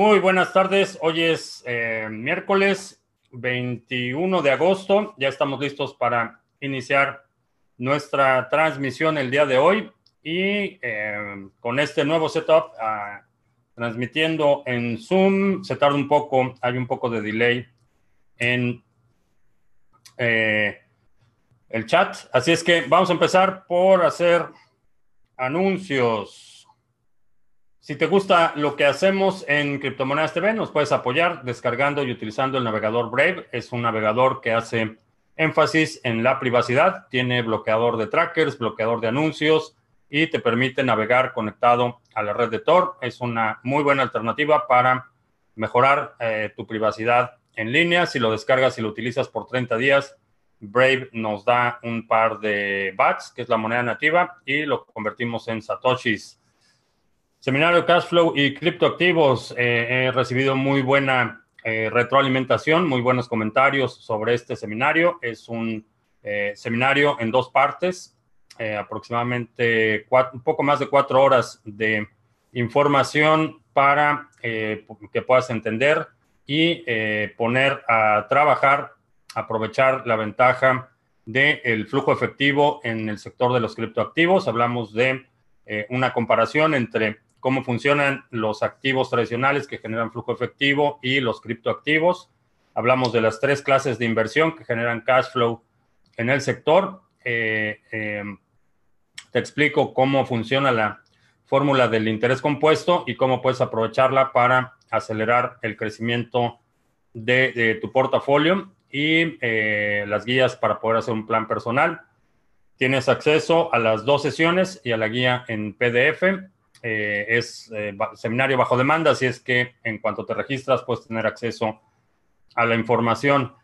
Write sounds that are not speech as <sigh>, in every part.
Muy buenas tardes. Hoy es eh, miércoles 21 de agosto. Ya estamos listos para iniciar nuestra transmisión el día de hoy y eh, con este nuevo setup ah, transmitiendo en Zoom. Se tarda un poco, hay un poco de delay en eh, el chat. Así es que vamos a empezar por hacer anuncios. Si te gusta lo que hacemos en Criptomonedas TV, nos puedes apoyar descargando y utilizando el navegador Brave. Es un navegador que hace énfasis en la privacidad, tiene bloqueador de trackers, bloqueador de anuncios y te permite navegar conectado a la red de Tor. Es una muy buena alternativa para mejorar eh, tu privacidad en línea. Si lo descargas y lo utilizas por 30 días, Brave nos da un par de BATS, que es la moneda nativa, y lo convertimos en Satoshis. Seminario Cashflow y criptoactivos. Eh, he recibido muy buena eh, retroalimentación, muy buenos comentarios sobre este seminario. Es un eh, seminario en dos partes, aproximadamente un poco más de cuatro horas de información para que puedas entender y poner a trabajar, aprovechar la ventaja del flujo efectivo en el sector de los criptoactivos. Hablamos de una comparación entre cómo funcionan los activos tradicionales que generan flujo efectivo y los criptoactivos. Hablamos de las tres clases de inversión que generan cash flow en el sector. Eh, eh, te explico cómo funciona la fórmula del interés compuesto y cómo puedes aprovecharla para acelerar el crecimiento de, tu portafolio y eh, las guías para poder hacer un plan personal. Tienes acceso a las dos sesiones y a la guía en PDF eh, es eh, seminario bajo demanda, así es que en cuanto te registras puedes tener acceso a la información.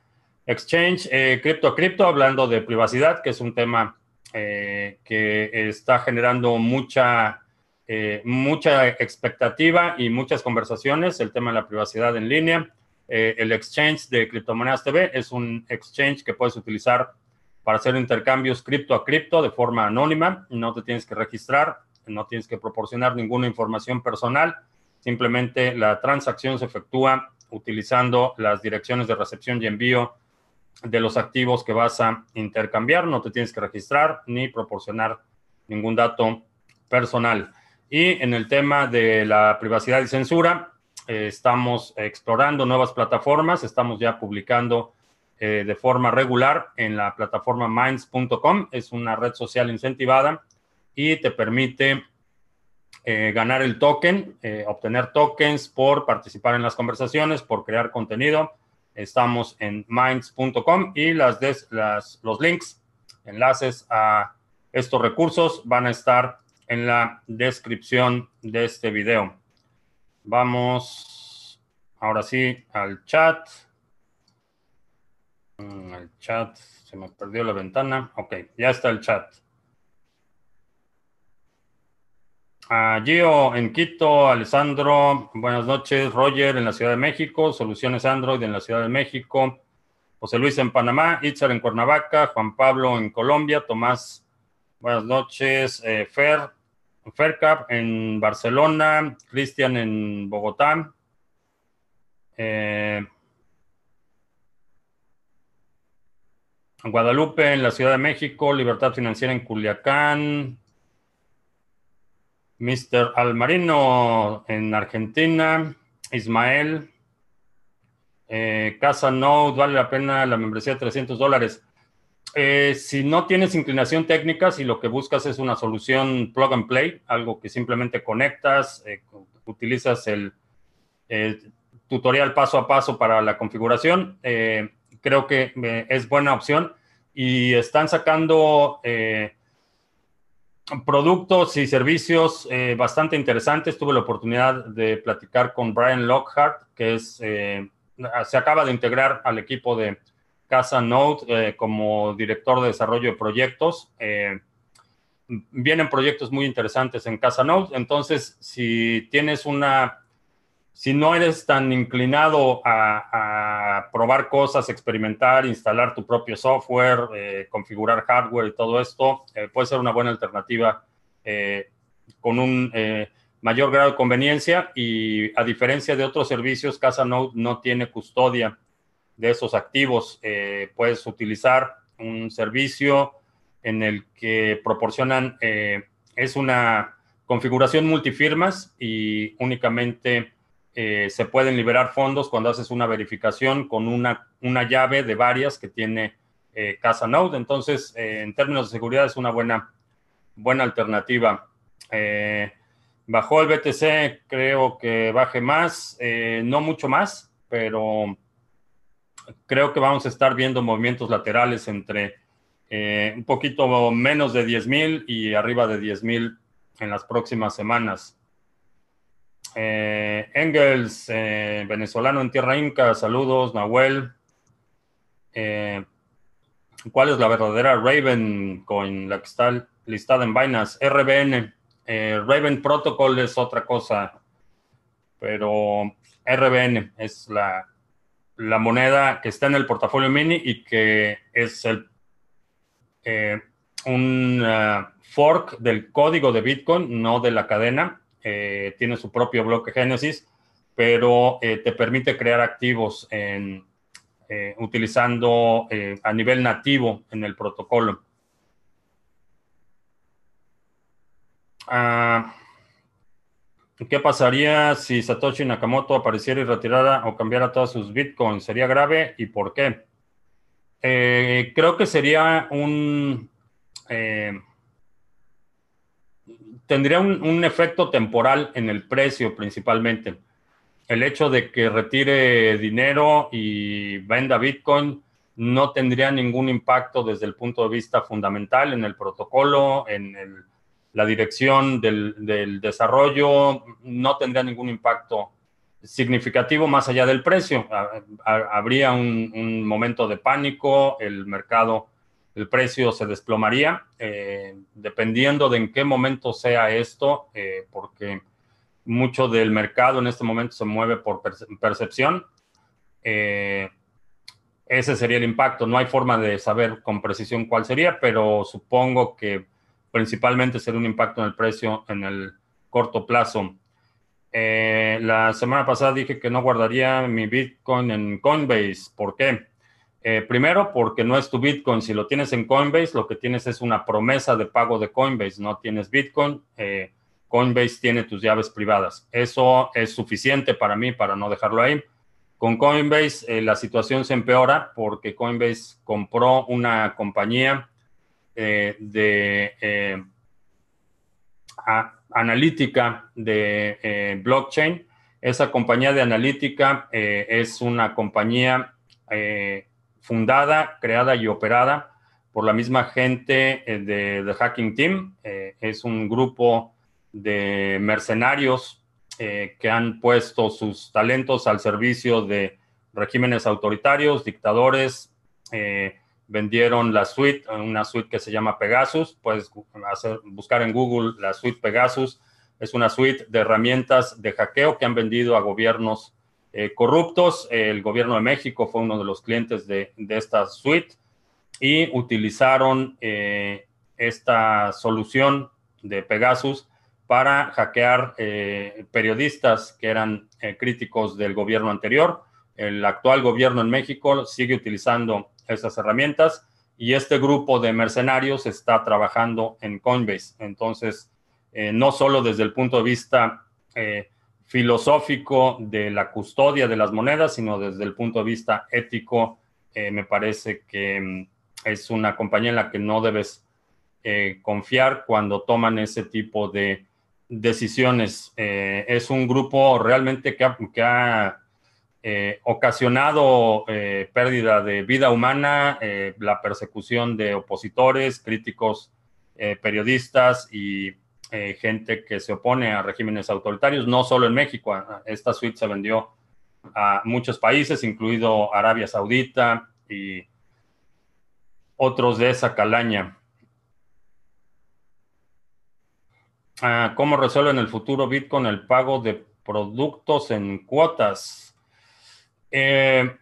Exchange, eh, cripto a cripto, hablando de privacidad, que es un tema que está generando mucha, mucha expectativa y muchas conversaciones, el tema de la privacidad en línea. el exchange de Criptomonedas TV es un exchange que puedes utilizar para hacer intercambios cripto a cripto de forma anónima, no te tienes que registrar, no tienes que proporcionar ninguna información personal, simplemente la transacción se efectúa utilizando las direcciones de recepción y envío de los activos que vas a intercambiar, no te tienes que registrar ni proporcionar ningún dato personal. Y en el tema de la privacidad y censura, eh, estamos explorando nuevas plataformas, estamos ya publicando eh, de forma regular en la plataforma minds.com, es una red social incentivada y te permite eh, ganar el token, eh, obtener tokens por participar en las conversaciones, por crear contenido. Estamos en minds.com y las, los links, enlaces a estos recursos van a estar en la descripción de este video. Vamos ahora sí al chat. Mm, el chat, se me perdió la ventana. Ok, ya está el chat. Gio en Quito, Alessandro, buenas noches. Roger en la Ciudad de México, Soluciones Android en la Ciudad de México, José Luis en Panamá, Itzar en Cuernavaca, Juan Pablo en Colombia, Tomás, buenas noches. Eh, Fer, Fercap en Barcelona, Cristian en Bogotá. Eh, Guadalupe en la Ciudad de México, Libertad Financiera en Culiacán, Mr. Almarino en Argentina, Ismael, eh, Casa Node, vale la pena la membresía de 300 dólares. Eh, si no tienes inclinación técnica, si lo que buscas es una solución plug and play, algo que simplemente conectas, eh, utilizas el, tutorial paso a paso para la configuración, creo que es buena opción. Y están sacando productos y servicios eh, bastante interesantes. Tuve la oportunidad de platicar con Brian Lockhart, que es, eh, se acaba de integrar al equipo de Casa Node eh, como director de desarrollo de proyectos. vienen proyectos muy interesantes en Casa Node. Entonces, si tienes una si no eres tan inclinado a, probar cosas, experimentar, instalar tu propio software, eh, configurar hardware y todo esto, eh, puede ser una buena alternativa eh, con un mayor grado de conveniencia y a diferencia de otros servicios, CasaNode no tiene custodia de esos activos. Puedes utilizar un servicio en el que proporcionan, es una configuración multifirmas y únicamente eh, se pueden liberar fondos cuando haces una verificación con una, una llave de varias que tiene CasaNode. Entonces, en términos de seguridad es una buena, buena alternativa. bajó el BTC, creo que baje más, no mucho más, pero creo que vamos a estar viendo movimientos laterales entre eh, un poquito menos de 10 mil y arriba de 10 mil en las próximas semanas. Eh, Engels, eh, venezolano en Tierra Inca, saludos, Nahuel. ¿Cuál es la verdadera Raven Coin, la que está listada en Binance? RBN. Raven Protocol es otra cosa, pero RBN es la, la moneda que está en el portafolio mini y que es el, eh, un uh, fork del código de Bitcoin, no de la cadena. Eh, tiene su propio bloque Génesis, pero eh, te permite crear activos en, utilizando a nivel nativo en el protocolo. Ah, ¿Qué pasaría si Satoshi Nakamoto apareciera y retirara o cambiara todos sus bitcoins? ¿Sería grave y por qué? Eh, creo que sería un... Tendría un, efecto temporal en el precio principalmente. El hecho de que retire dinero y venda bitcoin no tendría ningún impacto desde el punto de vista fundamental en el protocolo, en el la dirección del, desarrollo no tendría ningún impacto significativo más allá del precio. Habría un, momento de pánico, el mercado, el precio se desplomaría, eh, dependiendo de en qué momento sea esto, eh, porque mucho del mercado en este momento se mueve por percepción. Eh, ese sería el impacto. No hay forma de saber con precisión cuál sería, pero supongo que principalmente ser un impacto en el precio en el corto plazo. La semana pasada dije que no guardaría mi Bitcoin en Coinbase. ¿Por qué? Eh, primero, porque no es tu Bitcoin. Si lo tienes en Coinbase, lo que tienes es una promesa de pago de Coinbase. No tienes Bitcoin. Eh, Coinbase tiene tus llaves privadas. Eso es suficiente para mí para no dejarlo ahí. Con Coinbase la situación se empeora porque Coinbase compró una compañía eh, de eh, analítica de eh, blockchain. Esa compañía de analítica es una compañía fundada, creada y operada por la misma gente de The Hacking Team. es un grupo de mercenarios que han puesto sus talentos al servicio de regímenes autoritarios, dictadores, vendieron la suite, una suite que se llama Pegasus. Puedes hacer, buscar en Google la suite Pegasus. Es una suite de herramientas de hackeo que han vendido a gobiernos eh, corruptos. El gobierno de México fue uno de los clientes de, esta suite y utilizaron eh, esta solución de Pegasus para hackear eh, periodistas que eran críticos del gobierno anterior. El actual gobierno en México sigue utilizando esas herramientas y este grupo de mercenarios está trabajando en Coinbase. Entonces, no solo desde el punto de vista filosófico de la custodia de las monedas, sino desde el punto de vista ético, eh, me parece que mm, es una compañía en la que no debes confiar cuando toman ese tipo de decisiones. es un grupo realmente que ha eh, ocasionado eh, pérdida de vida humana, eh, la persecución de opositores, críticos, periodistas y gente que se opone a regímenes autoritarios, no solo en México. Esta suite se vendió a muchos países, incluido Arabia Saudita y otros de esa calaña. Ah, ¿Cómo resuelve en el futuro Bitcoin el pago de productos en cuotas? Eh,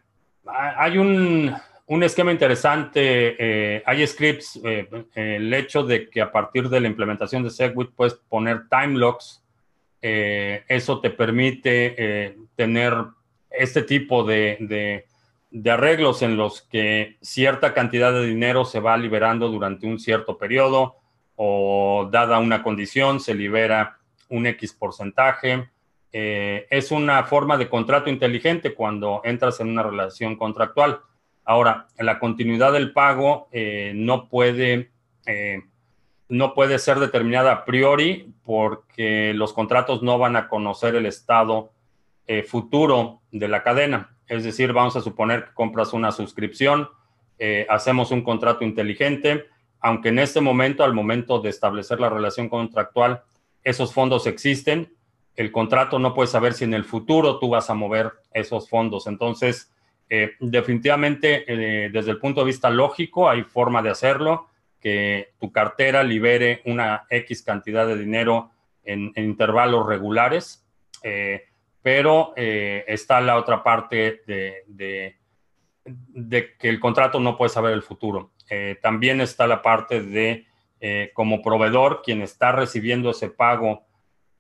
hay un, esquema interesante, eh, hay scripts, eh, el hecho de que a partir de la implementación de Segwit puedes poner time locks eso te permite tener este tipo de, de, arreglos en los que cierta cantidad de dinero se va liberando durante un cierto periodo o dada una condición se libera un X porcentaje. es una forma de contrato inteligente cuando entras en una relación contractual. Ahora, la continuidad del pago eh, no, puede, eh, no puede ser determinada a priori porque los contratos no van a conocer el estado eh, futuro de la cadena. Es decir, vamos a suponer que compras una suscripción, hacemos un contrato inteligente, aunque en este momento, al momento de establecer la relación contractual, esos fondos existen, el contrato no puede saber si en el futuro tú vas a mover esos fondos. Entonces, eh, definitivamente, eh, desde el punto de vista lógico, hay forma de hacerlo, que tu cartera libere una X cantidad de dinero en, intervalos regulares, eh, pero está la otra parte de, que el contrato no puede saber el futuro. también está la parte de, como proveedor, quien está recibiendo ese pago,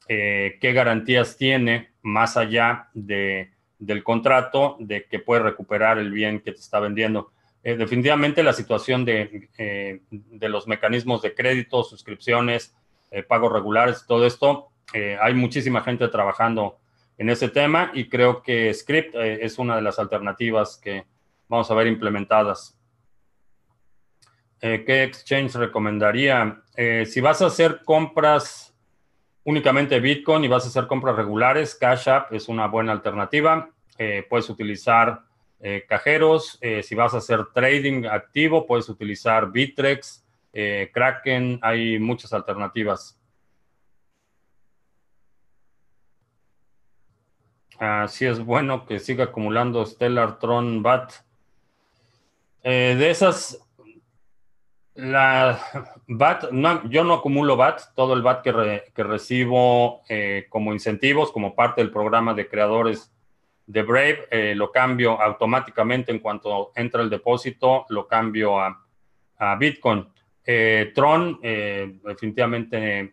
qué garantías tiene más allá de del contrato de que puede recuperar el bien que te está vendiendo. Eh, definitivamente la situación de, eh, de, los mecanismos de crédito, suscripciones, eh, pagos regulares, todo esto, hay muchísima gente trabajando en ese tema y creo que Script es una de las alternativas que vamos a ver implementadas. ¿Qué exchange recomendaría? si vas a hacer compras únicamente Bitcoin y vas a hacer compras regulares, Cash App es una buena alternativa. Eh, puedes utilizar eh, cajeros. Eh, si vas a hacer trading activo, puedes utilizar Bitrex, Kraken. Hay muchas alternativas. Así es bueno que siga acumulando Stellar Tron BAT. de esas, la <laughs> BAT, yo no acumulo BAT, todo el BAT que recibo como incentivos, como parte del programa de creadores de Brave, eh, lo cambio automáticamente en cuanto entra el depósito, lo cambio a, Bitcoin. Eh, Tron eh, definitivamente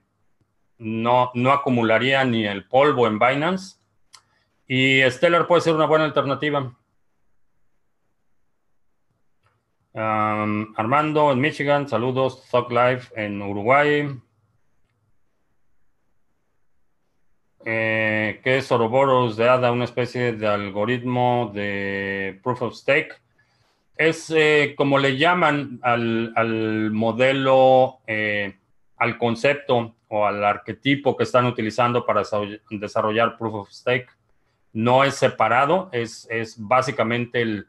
no, no acumularía ni el polvo en Binance. Y Stellar puede ser una buena alternativa. Armando en Michigan, saludos. Talk Live en Uruguay. Eh, que es Ouroboros de ADA, una especie de algoritmo de proof of stake. Es eh, como le llaman al, modelo, eh, al concepto o al arquetipo que están utilizando para desarrollar proof of stake. No es separado, es, es básicamente el,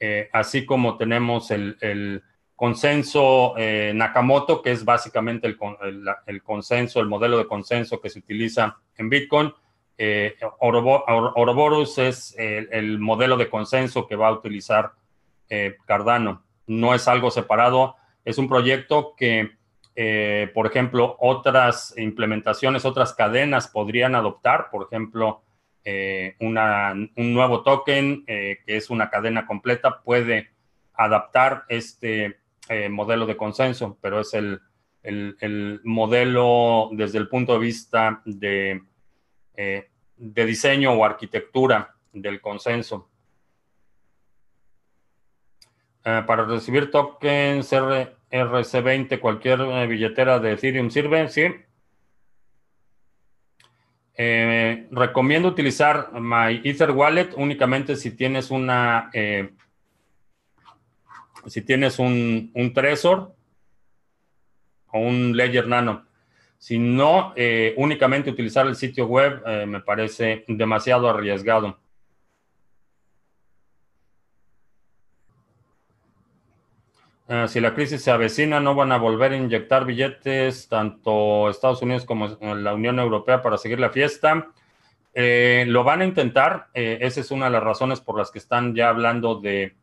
eh, así como tenemos el, el consenso eh, Nakamoto, que es básicamente el, consenso, el modelo de consenso que se utiliza en Bitcoin. Eh, es el, modelo de consenso que va a utilizar eh, Cardano. No es algo separado, es un proyecto que, eh, por ejemplo, otras implementaciones, otras cadenas podrían adoptar, por ejemplo, un nuevo token que es una cadena completa puede adaptar este eh, modelo de consenso, pero es el, modelo desde el punto de vista de, eh, de diseño o arquitectura del consenso. Eh, para recibir tokens RC20, cualquier billetera de Ethereum sirve, sí. recomiendo utilizar My Ether Wallet únicamente si tienes una si tienes un, un Trezor o un Ledger Nano. Si no, eh, únicamente utilizar el sitio web eh, me parece demasiado arriesgado. Eh, si la crisis se avecina, no van a volver a inyectar billetes tanto Estados Unidos como la Unión Europea para seguir la fiesta. lo van a intentar. esa es una de las razones por las que están ya hablando de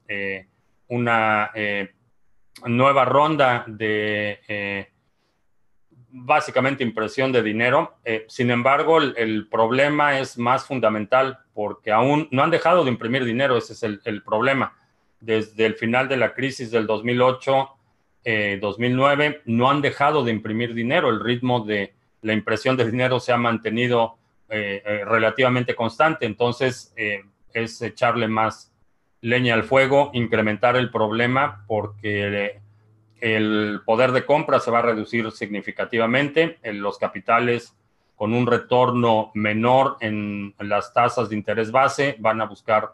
una eh, nueva ronda de eh, básicamente impresión de dinero. Eh, sin embargo, el, problema es más fundamental porque aún no han dejado de imprimir dinero, ese es el, problema. Desde el final de la crisis del 2008, 2009, no han dejado de imprimir dinero. El ritmo de la impresión de dinero se ha mantenido relativamente constante. Entonces, es echarle más leña al fuego, incrementar el problema porque el poder de compra se va a reducir significativamente, en los capitales con un retorno menor en las tasas de interés base van a buscar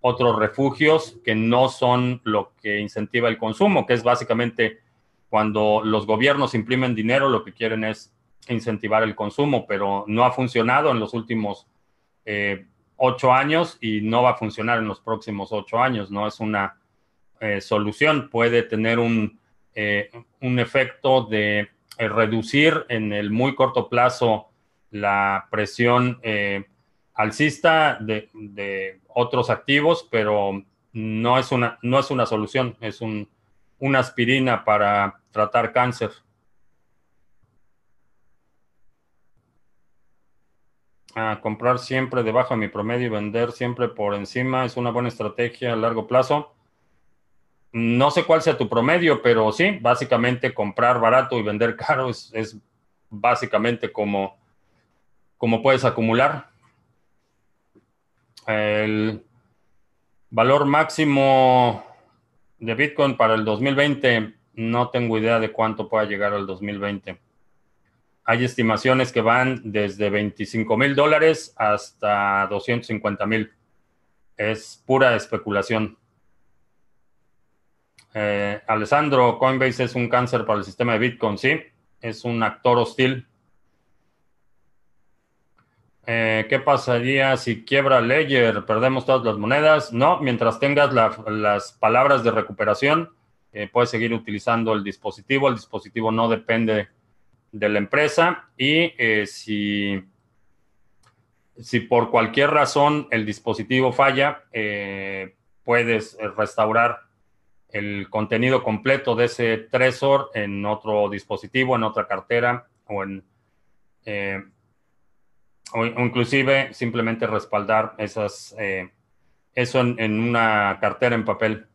otros refugios que no son lo que incentiva el consumo, que es básicamente cuando los gobiernos imprimen dinero, lo que quieren es incentivar el consumo, pero no ha funcionado en los últimos eh, ocho años y no va a funcionar en los próximos ocho años. No es una eh, solución, puede tener un, eh, un efecto de reducir en el muy corto plazo la presión alcista de, de, otros activos, pero no es una, no es una solución, es un, una aspirina para tratar cáncer. Comprar siempre debajo de mi promedio y vender siempre por encima es una buena estrategia a largo plazo. No sé cuál sea tu promedio, pero sí, básicamente comprar barato y vender <laughs> caro es, es básicamente como, como puedes acumular. El valor máximo de Bitcoin para el 2020, no tengo idea de cuánto pueda llegar al 2020. Hay estimaciones que van desde 25 mil dólares hasta 250 mil. Es pura especulación. Eh, Alessandro, Coinbase es un cáncer para el sistema de Bitcoin, sí. Es un actor hostil eh, ¿Qué pasaría si quiebra Ledger? ¿Perdemos todas las monedas? No, mientras tengas las palabras de recuperación, eh, puedes seguir utilizando el dispositivo. El dispositivo no depende de la empresa y eh, si, si por cualquier razón el dispositivo falla, puedes restaurar el contenido completo de ese tresor en otro dispositivo, en otra cartera o en o, inclusive simplemente respaldar esas, eh, eso en, una cartera en papel.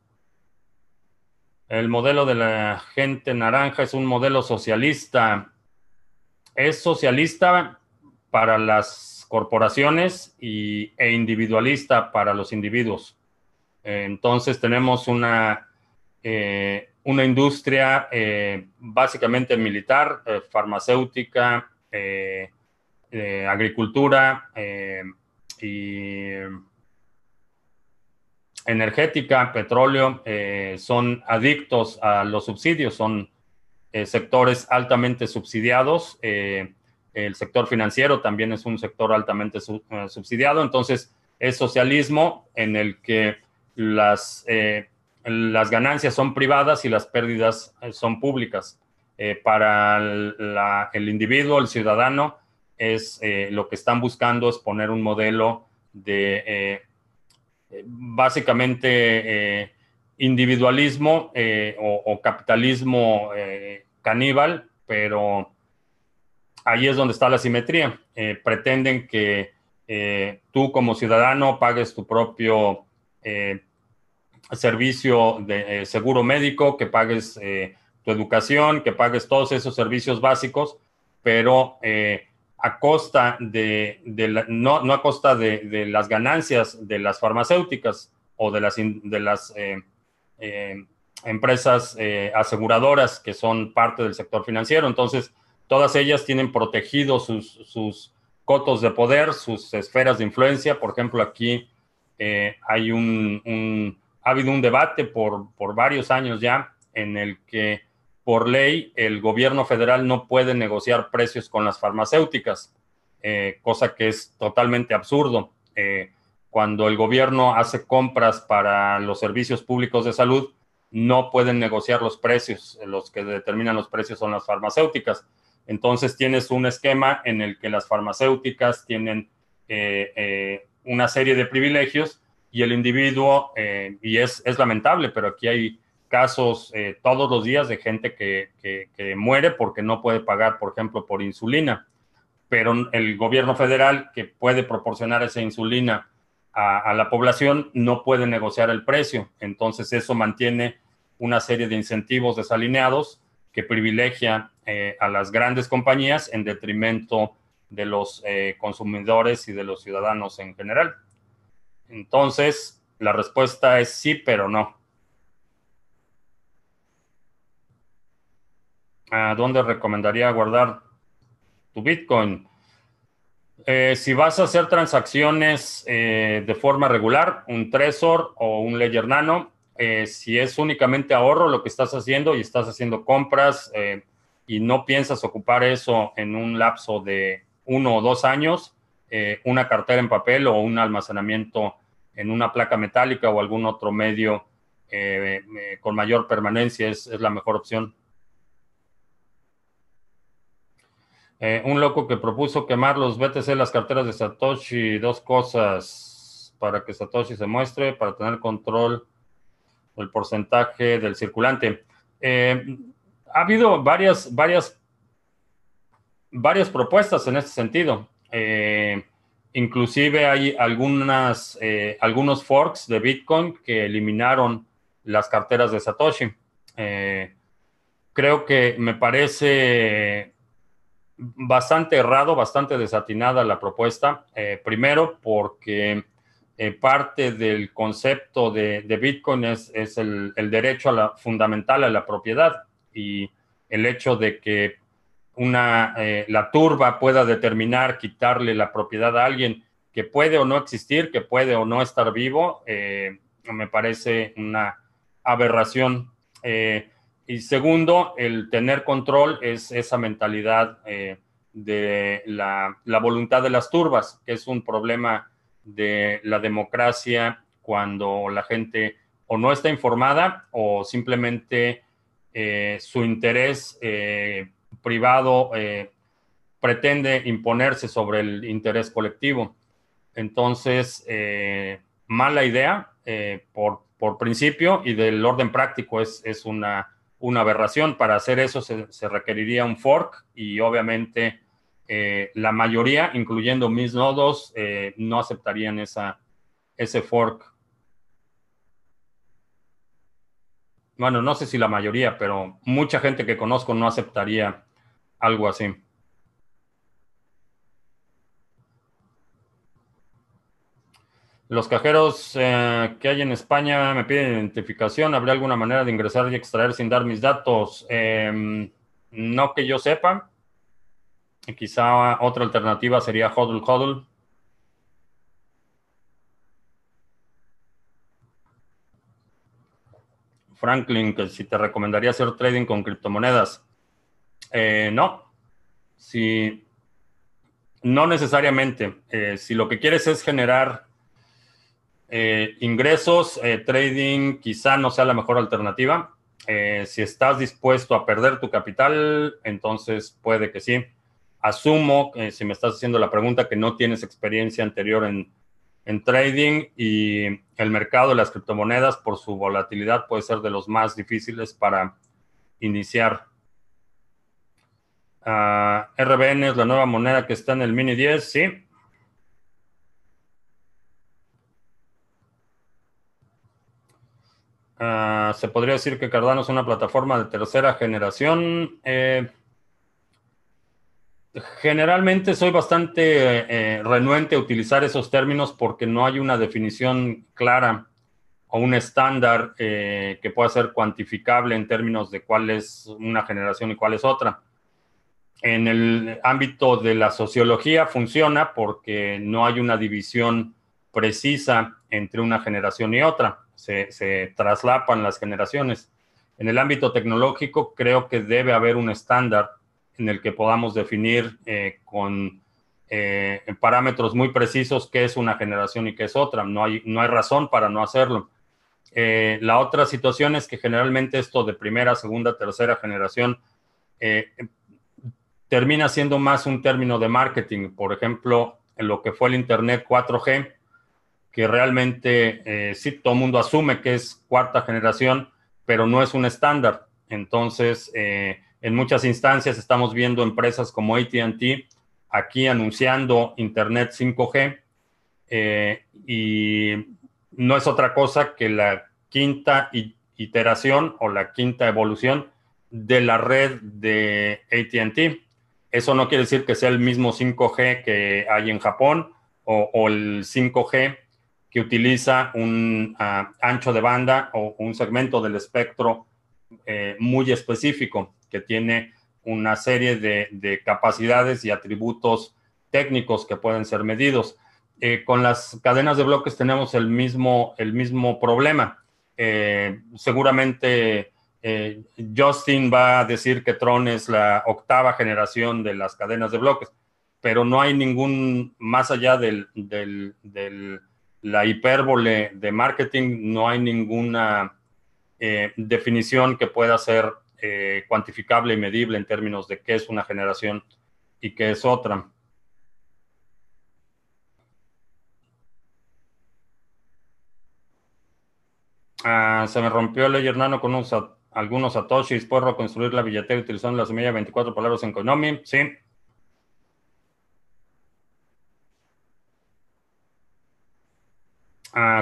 El modelo de la gente naranja es un modelo socialista. Es socialista para las corporaciones y, e individualista para los individuos. entonces tenemos una, eh, una industria eh, básicamente militar, farmacéutica, eh, agricultura eh, y energética, petróleo, eh, son adictos a los subsidios, son sectores altamente subsidiados. el sector financiero también es un sector altamente subsidiado. Entonces, es socialismo en el que las, las ganancias son privadas y las pérdidas son públicas. para el individuo, el ciudadano, es eh, lo que están buscando es poner un modelo de eh, básicamente eh, individualismo o, capitalismo caníbal, pero ahí es donde está la simetría. pretenden que tú como ciudadano pagues tu propio servicio de seguro médico, que pagues tu educación, que pagues todos esos servicios básicos, pero a costa de, no, no, a costa de, las ganancias de las farmacéuticas o de las, de las eh, eh, empresas eh, aseguradoras que son parte del sector financiero. Entonces, todas ellas tienen protegidos sus, sus cotos de poder, sus esferas de influencia. Por ejemplo, aquí hay un, ha habido un debate por, por varios años ya en el que por ley, el gobierno federal no puede negociar precios con las farmacéuticas, eh, cosa que es totalmente absurdo. Eh, cuando el gobierno hace compras para los servicios públicos de salud, no pueden negociar los precios. Los que determinan los precios son las farmacéuticas. Entonces tienes un esquema en el que las farmacéuticas tienen eh, una serie de privilegios y el individuo, y es, lamentable, pero aquí hay casos eh, todos los días de gente que, muere porque no puede pagar, por ejemplo, por insulina. Pero el gobierno federal que puede proporcionar esa insulina a, la población no puede negociar el precio. Entonces eso mantiene una serie de incentivos desalineados que privilegia eh, a las grandes compañías en detrimento de los eh, consumidores y de los ciudadanos en general. Entonces, la respuesta es sí, pero no. ¿A dónde recomendaría guardar tu Bitcoin? Eh, si vas a hacer transacciones eh, de forma regular, un Trezor o un Ledger Nano, si es únicamente ahorro lo que estás haciendo y estás haciendo compras y no piensas ocupar eso en un lapso de uno o dos años, eh, una cartera en papel o un almacenamiento en una placa metálica o algún otro medio eh, eh, con mayor permanencia es, la mejor opción. Un loco que propuso quemar los BTC, las carteras de Satoshi, dos cosas para que Satoshi se muestre, para tener control del porcentaje del circulante. ha habido varias, varias varias propuestas en este sentido. Eh, inclusive hay algunas, eh, algunos forks de Bitcoin que eliminaron las carteras de Satoshi. Eh, creo que me parece bastante errado, bastante desatinada la propuesta. primero, porque parte del concepto de, Bitcoin es, el, derecho a la, fundamental a la propiedad y el hecho de que una, eh, la turba pueda determinar quitarle la propiedad a alguien que puede o no existir, que puede o no estar vivo, eh, me parece una aberración. Eh, y segundo, el tener control es esa mentalidad de la, la, voluntad de las turbas, que es un problema de la democracia cuando la gente o no está informada o simplemente su interés privado eh, pretende imponerse sobre el interés colectivo. Entonces, eh, mala idea eh, por, por, principio y del orden práctico es, es una, una, aberración. Para hacer eso se, requeriría un fork y obviamente la mayoría, incluyendo mis nodos, no aceptarían esa, ese fork. Bueno, no sé si la mayoría, pero mucha gente que conozco no aceptaría algo así. Los cajeros eh, que hay en España me piden identificación. ¿Habría alguna manera de ingresar y extraer sin dar mis datos? Em, no que yo sepa. quizá otra alternativa sería HODL HODL. Franklin, que si te recomendaría hacer trading con criptomonedas. Eh, no. Si, no necesariamente. Eh, si lo que quieres es generar eh, ingresos, trading quizá no sea la mejor alternativa. si estás dispuesto a perder tu capital, entonces puede que sí. Asumo, si me estás haciendo la pregunta, que no tienes experiencia anterior en, en trading y el mercado de las criptomonedas, por su volatilidad, puede ser de los más difíciles para iniciar. Ah, RBN es la nueva moneda que está en el Mini 10, sí. Ah, se podría decir que Cardano es una plataforma de tercera generación. Eh, generalmente soy bastante eh, renuente a utilizar esos términos porque no hay una definición clara o un estándar eh, que pueda ser cuantificable en términos de cuál es una generación y cuál es otra en el ámbito de la sociología funciona porque no hay una división precisa entre una generación y otra. Se, traslapan las generaciones. En el ámbito tecnológico creo que debe haber un estándar en el que podamos definir eh, con eh, parámetros muy precisos qué es una generación y qué es otra. No hay, no hay razón para no hacerlo. Eh, la otra situación es que generalmente esto de primera, segunda, tercera generación termina siendo más un término de marketing. Por ejemplo, en lo que fue el Internet 4G, que realmente eh, sí todo el mundo asume que es cuarta generación, pero no es un estándar. Entonces, eh, en muchas instancias estamos viendo empresas como ATT aquí anunciando Internet 5G eh, y no es otra cosa que la quinta iteración o la quinta evolución de la red de ATT Eso no quiere decir que sea el mismo 5G que hay en Japón o, el 5G que utiliza un ah, ancho de banda o un segmento del espectro eh, muy específico que tiene una serie de, capacidades y atributos técnicos que pueden ser medidos. Eh, con las cadenas de bloques tenemos el mismo, el mismo problema. Eh, seguramente Justin va a decir que Tron es la octava generación de las cadenas de bloques, pero no hay ningún, más allá de la hipérbole de marketing, no hay ninguna eh, definición que pueda ser eh, cuantificable y medible en términos de qué es una generación y qué es otra. Ah, se me rompió el Ledger Nano con algunos satoshis. ¿Puedo reconstruir la billetera utilizando la semilla 24 palabras en Konami? Sí.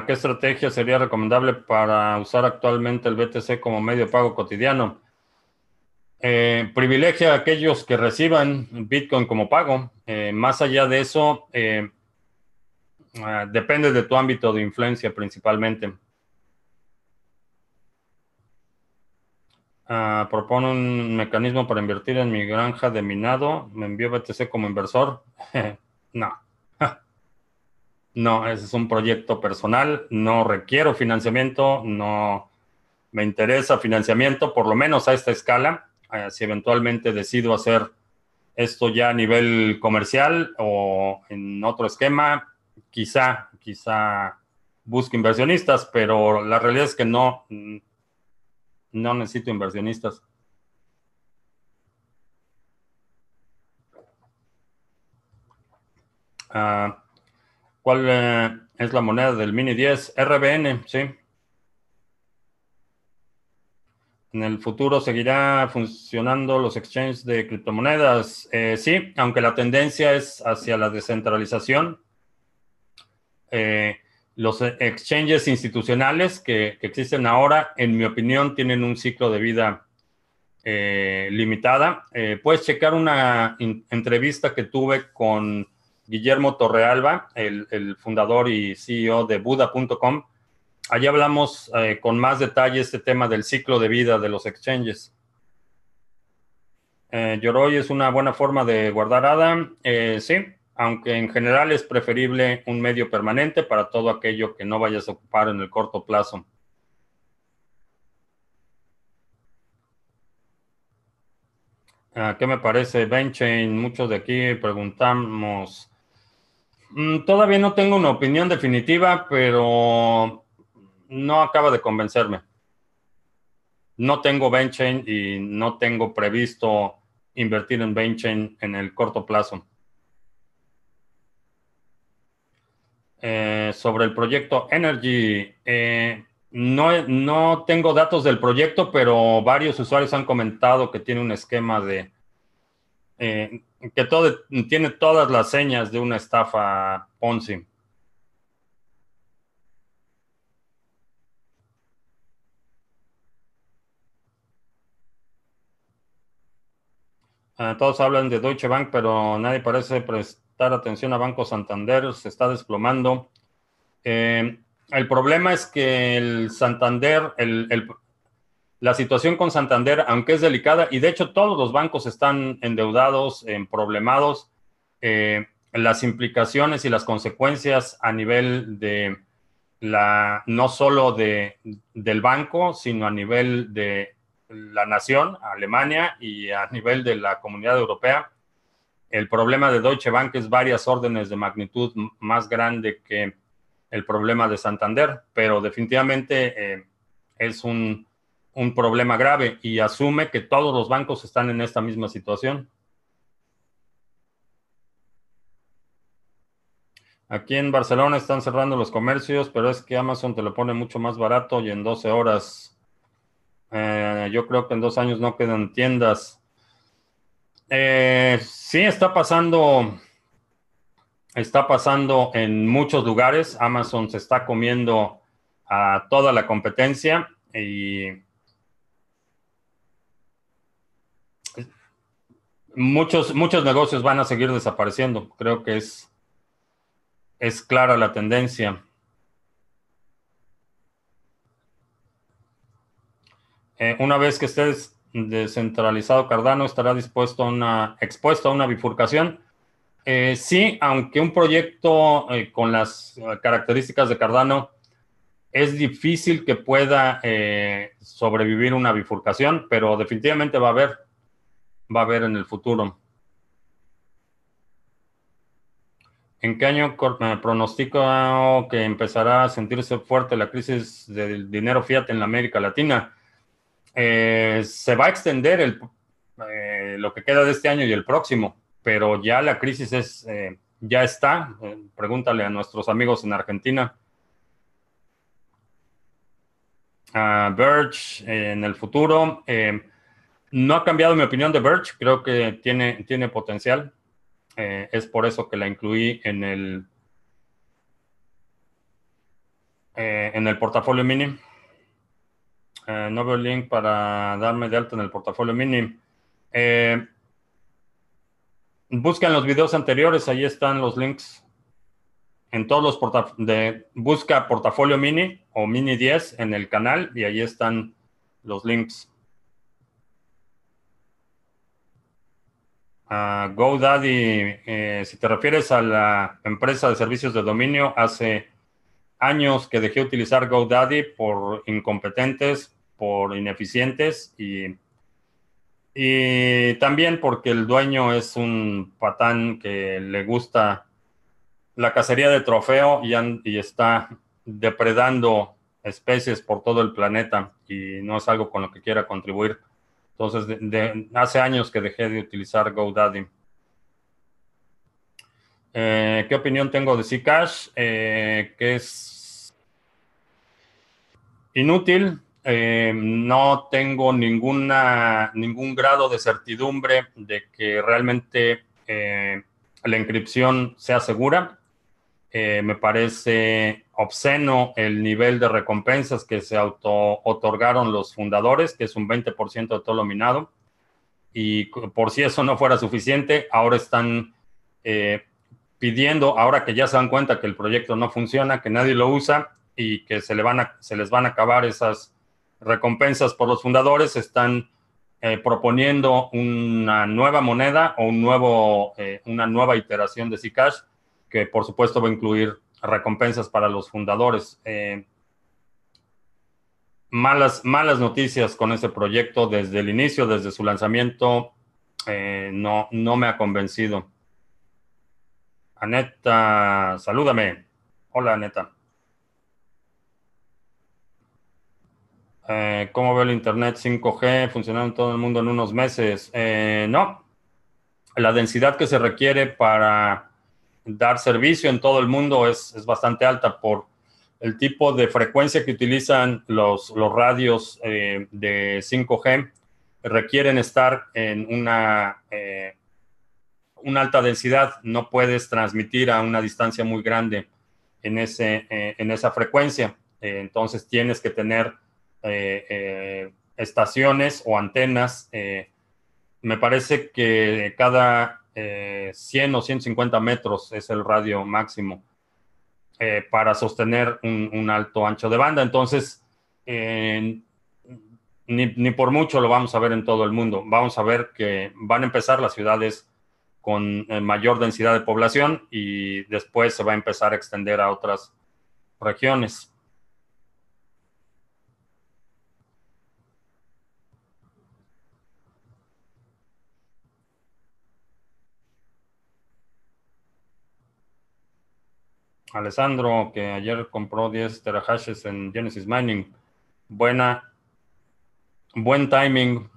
¿Qué estrategia sería recomendable para usar actualmente el BTC como medio pago cotidiano? Eh, privilegia a aquellos que reciban Bitcoin como pago. Eh, más allá de eso, eh, ah, depende de tu ámbito de influencia principalmente. Ah, propone un mecanismo para invertir en mi granja de minado. ¿Me envió BTC como inversor? <laughs> no. No, ese es un proyecto personal, no requiero financiamiento, no me interesa financiamiento, por lo menos a esta escala. Eh, si eventualmente decido hacer esto ya a nivel comercial o en otro esquema, quizá, quizá busque inversionistas, pero la realidad es que no, no necesito inversionistas. Ah, ¿Cuál eh, es la moneda del Mini 10? RBN, sí. En el futuro seguirá funcionando los exchanges de criptomonedas. Eh, sí, aunque la tendencia es hacia la descentralización. Eh, los exchanges institucionales que, existen ahora, en mi opinión, tienen un ciclo de vida limitada. puedes checar una entrevista que tuve con Guillermo Torrealba, el, fundador y CEO de Buda.com. Allí hablamos eh, con más detalle este tema del ciclo de vida de los exchanges. Eh, Yoroi es una buena forma de guardar ADA, eh, sí, aunque en general es preferible un medio permanente para todo aquello que no vayas a ocupar en el corto plazo. Ah, ¿Qué me parece Benchain? Muchos de aquí preguntamos todavía no tengo una opinión definitiva, pero no acaba de convencerme. No tengo Benchain y no tengo previsto invertir en Benchain en el corto plazo. Eh, sobre el proyecto Energy, eh, no, no tengo datos del proyecto, pero varios usuarios han comentado que tiene un esquema de eh, que todo, tiene todas las señas de una estafa Ponzi. Ah, todos hablan de Deutsche Bank, pero nadie parece prestar atención a Banco Santander, se está desplomando. Eh, el problema es que el Santander, el, la situación con Santander, aunque es delicada, y de hecho todos los bancos están endeudados, en problemados, eh, las implicaciones y las consecuencias a nivel de la, no solo de, del banco, sino a nivel de la nación, Alemania, y a nivel de la comunidad europea. El problema de Deutsche Bank es varias órdenes de magnitud más grande que el problema de Santander, pero definitivamente eh, es un un problema grave y asume que todos los bancos están en esta misma situación. Aquí en Barcelona están cerrando los comercios, pero es que Amazon te lo pone mucho más barato y en 12 horas. Eh, yo creo que en dos años no quedan tiendas. Eh, sí, está pasando. Está pasando en muchos lugares. Amazon se está comiendo a toda la competencia y muchos, muchos negocios van a seguir desapareciendo. Creo que es, es clara la tendencia. Eh, una vez que estés descentralizado Cardano, estará dispuesto a una, expuesto a una bifurcación. Eh, sí, aunque un proyecto eh, con las características de Cardano es difícil que pueda sobrevivir una bifurcación, pero definitivamente va a haber, va a haber en el futuro. ¿En qué año pronostico que empezará a sentirse fuerte la crisis del dinero fiat en la América Latina? Eh, se va a extender el, eh, lo que queda de este año y el próximo, pero ya la crisis es, eh, ya está. pregúntale a nuestros amigos en Argentina. A Birch en el futuro. No ha cambiado mi opinión de Birch, creo que tiene, tiene potencial. es por eso que la incluí en el, en el portafolio mini. Eh, no veo link para darme de alta en el portafolio mini. Eh, buscan los videos anteriores, ahí están los links. En todos los portafolios, de busca portafolio mini o mini 10 en el canal y ahí están los links. GoDaddy, eh, si te refieres a la empresa de servicios de dominio, hace años que dejé de utilizar GoDaddy por incompetentes, por ineficientes y, y también porque el dueño es un patán que le gusta la cacería de trofeo y, y está depredando especies por todo el planeta y no es algo con lo que quiera contribuir. Entonces, de, hace años que dejé de utilizar GoDaddy. Eh, ¿Qué opinión tengo de Zcash? Eh, que es inútil, eh, no tengo ninguna, ningún grado de certidumbre de que realmente la inscripción sea segura. Eh, me parece obsceno el nivel de recompensas que se auto otorgaron los fundadores, que es un 20% de todo lo minado. Y por si eso no fuera suficiente, ahora están pidiendo, ahora que ya se dan cuenta que el proyecto no funciona, que nadie lo usa y que se, les van a acabar esas recompensas por los fundadores están eh, proponiendo una nueva moneda o un nuevo, eh, una nueva iteración de Zcash, que por supuesto va a incluir recompensas para los fundadores. Eh, malas, malas noticias con ese proyecto desde el inicio, desde su lanzamiento, no, no me ha convencido. Aneta, salúdame. Hola, Aneta. Eh, ¿Cómo veo el Internet 5G funcionando en todo el mundo en unos meses? Eh, no. La densidad que se requiere para dar servicio en todo el mundo es, bastante alta por el tipo de frecuencia que utilizan los, los radios eh, de 5G. Requieren estar en una, una alta densidad. No puedes transmitir a una distancia muy grande en, ese, en esa frecuencia. entonces tienes que tener eh, eh, estaciones o antenas. Eh, me parece que cada 100 o 150 metros es el radio máximo para sostener un, alto ancho de banda. Entonces, ni, ni, por mucho lo vamos a ver en todo el mundo. Vamos a ver que van a empezar las ciudades con mayor densidad de población y después se va a empezar a extender a otras regiones. Alessandro, que ayer compró 10 terahashes en Genesis Mining. Buena, buen timing.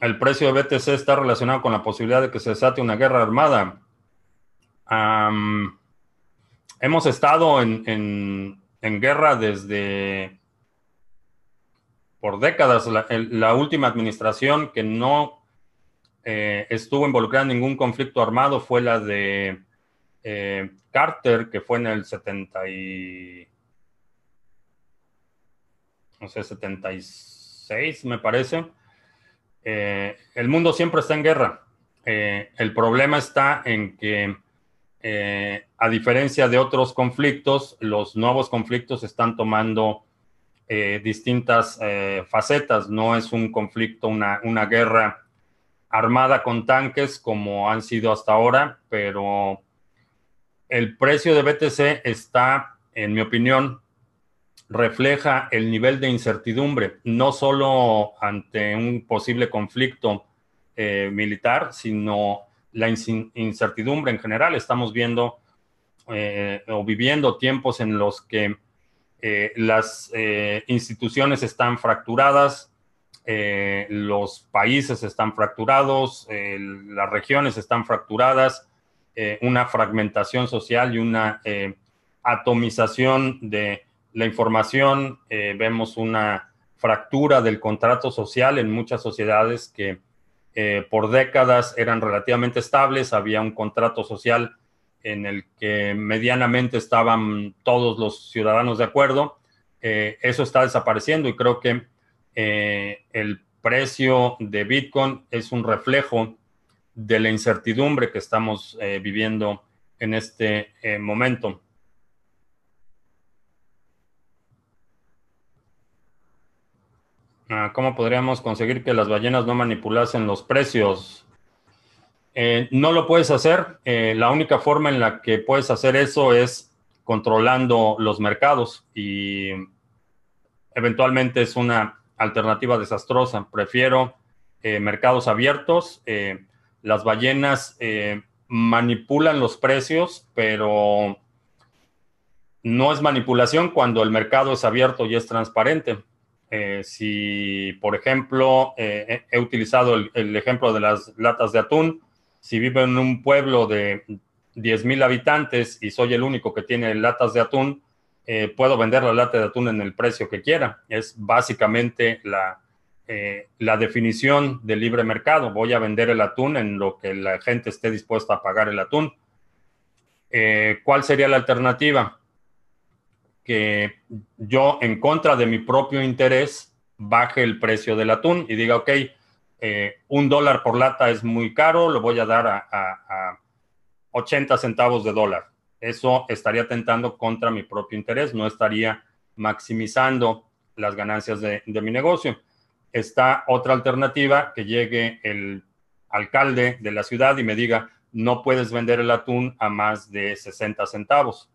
El precio de BTC está relacionado con la posibilidad de que se desate una guerra armada. hemos estado en, guerra desde por décadas. la última administración que no eh, estuvo involucrada en ningún conflicto armado fue la de eh, Carter, que fue en el 70 y... no sé, 76 me parece. Eh, el mundo siempre está en guerra. El problema está en que, a diferencia de otros conflictos, los nuevos conflictos están tomando distintas facetas. No es un conflicto, una, una guerra armada con tanques como han sido hasta ahora, pero el precio de BTC está, en mi opinión, refleja el nivel de incertidumbre, no solo ante un posible conflicto eh, militar, sino la incertidumbre en general. Estamos viendo eh, o viviendo tiempos en los que eh, las instituciones están fracturadas, los países están fracturados, las regiones están fracturadas, eh, una fragmentación social y una eh, atomización de la información. Eh, vemos una fractura del contrato social en muchas sociedades que por décadas eran relativamente estables. Había un contrato social en el que medianamente estaban todos los ciudadanos de acuerdo. eso está desapareciendo y creo que el precio de Bitcoin es un reflejo de la incertidumbre que estamos eh, viviendo en este eh, momento. Ah, ¿Cómo podríamos conseguir que las ballenas no manipulasen los precios? Eh, no lo puedes hacer. la única forma en la que puedes hacer eso es controlando los mercados y eventualmente es una alternativa desastrosa. Prefiero mercados abiertos las ballenas eh, manipulan los precios, pero no es manipulación cuando el mercado es abierto y es transparente. Eh, si, por ejemplo, eh, he utilizado el, ejemplo de las latas de atún, si vivo en un pueblo de 10.000 habitantes y soy el único que tiene latas de atún, puedo vender la lata de atún en el precio que quiera. Es básicamente la, eh, la definición de libre mercado. Voy a vender el atún en lo que la gente esté dispuesta a pagar el atún. Eh, ¿Cuál sería la alternativa? Que yo, en contra de mi propio interés, baje el precio del atún y diga, ok, eh, un dólar por lata es muy caro, lo voy a dar a, 80 centavos de dólar. Eso estaría tentando contra mi propio interés, no estaría maximizando las ganancias de mi negocio está otra alternativa, que llegue el alcalde de la ciudad y me diga, no puedes vender el atún a más de 60 centavos.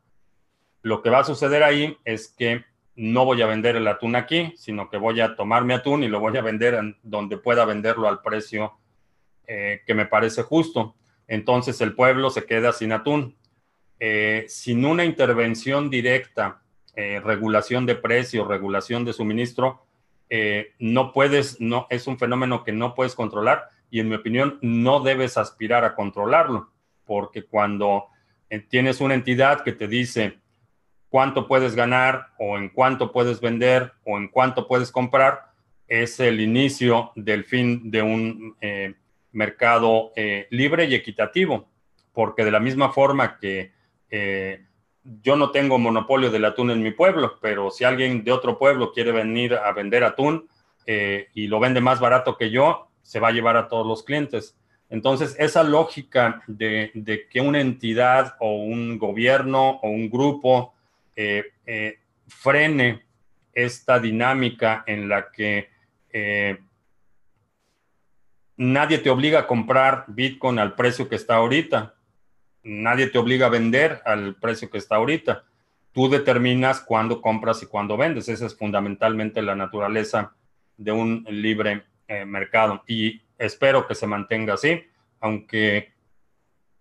Lo que va a suceder ahí es que no voy a vender el atún aquí, sino que voy a tomar mi atún y lo voy a vender en donde pueda venderlo al precio eh, que me parece justo. Entonces el pueblo se queda sin atún. Eh, sin una intervención directa, eh, regulación de precios, regulación de suministro, eh, no puedes, no, es un fenómeno que no puedes controlar y en mi opinión no debes aspirar a controlarlo, porque cuando tienes una entidad que te dice cuánto puedes ganar o en cuánto puedes vender o en cuánto puedes comprar, es el inicio del fin de un mercado libre y equitativo, porque de la misma forma que yo no tengo monopolio del atún en mi pueblo, pero si alguien de otro pueblo quiere venir a vender atún eh, y lo vende más barato que yo, se va a llevar a todos los clientes. Entonces, esa lógica de, que una entidad o un gobierno o un grupo eh, eh, frene esta dinámica en la que nadie te obliga a comprar Bitcoin al precio que está ahorita nadie te obliga a vender al precio que está ahorita. Tú determinas cuándo compras y cuándo vendes. Esa es fundamentalmente la naturaleza de un libre eh, mercado. Y espero que se mantenga así, aunque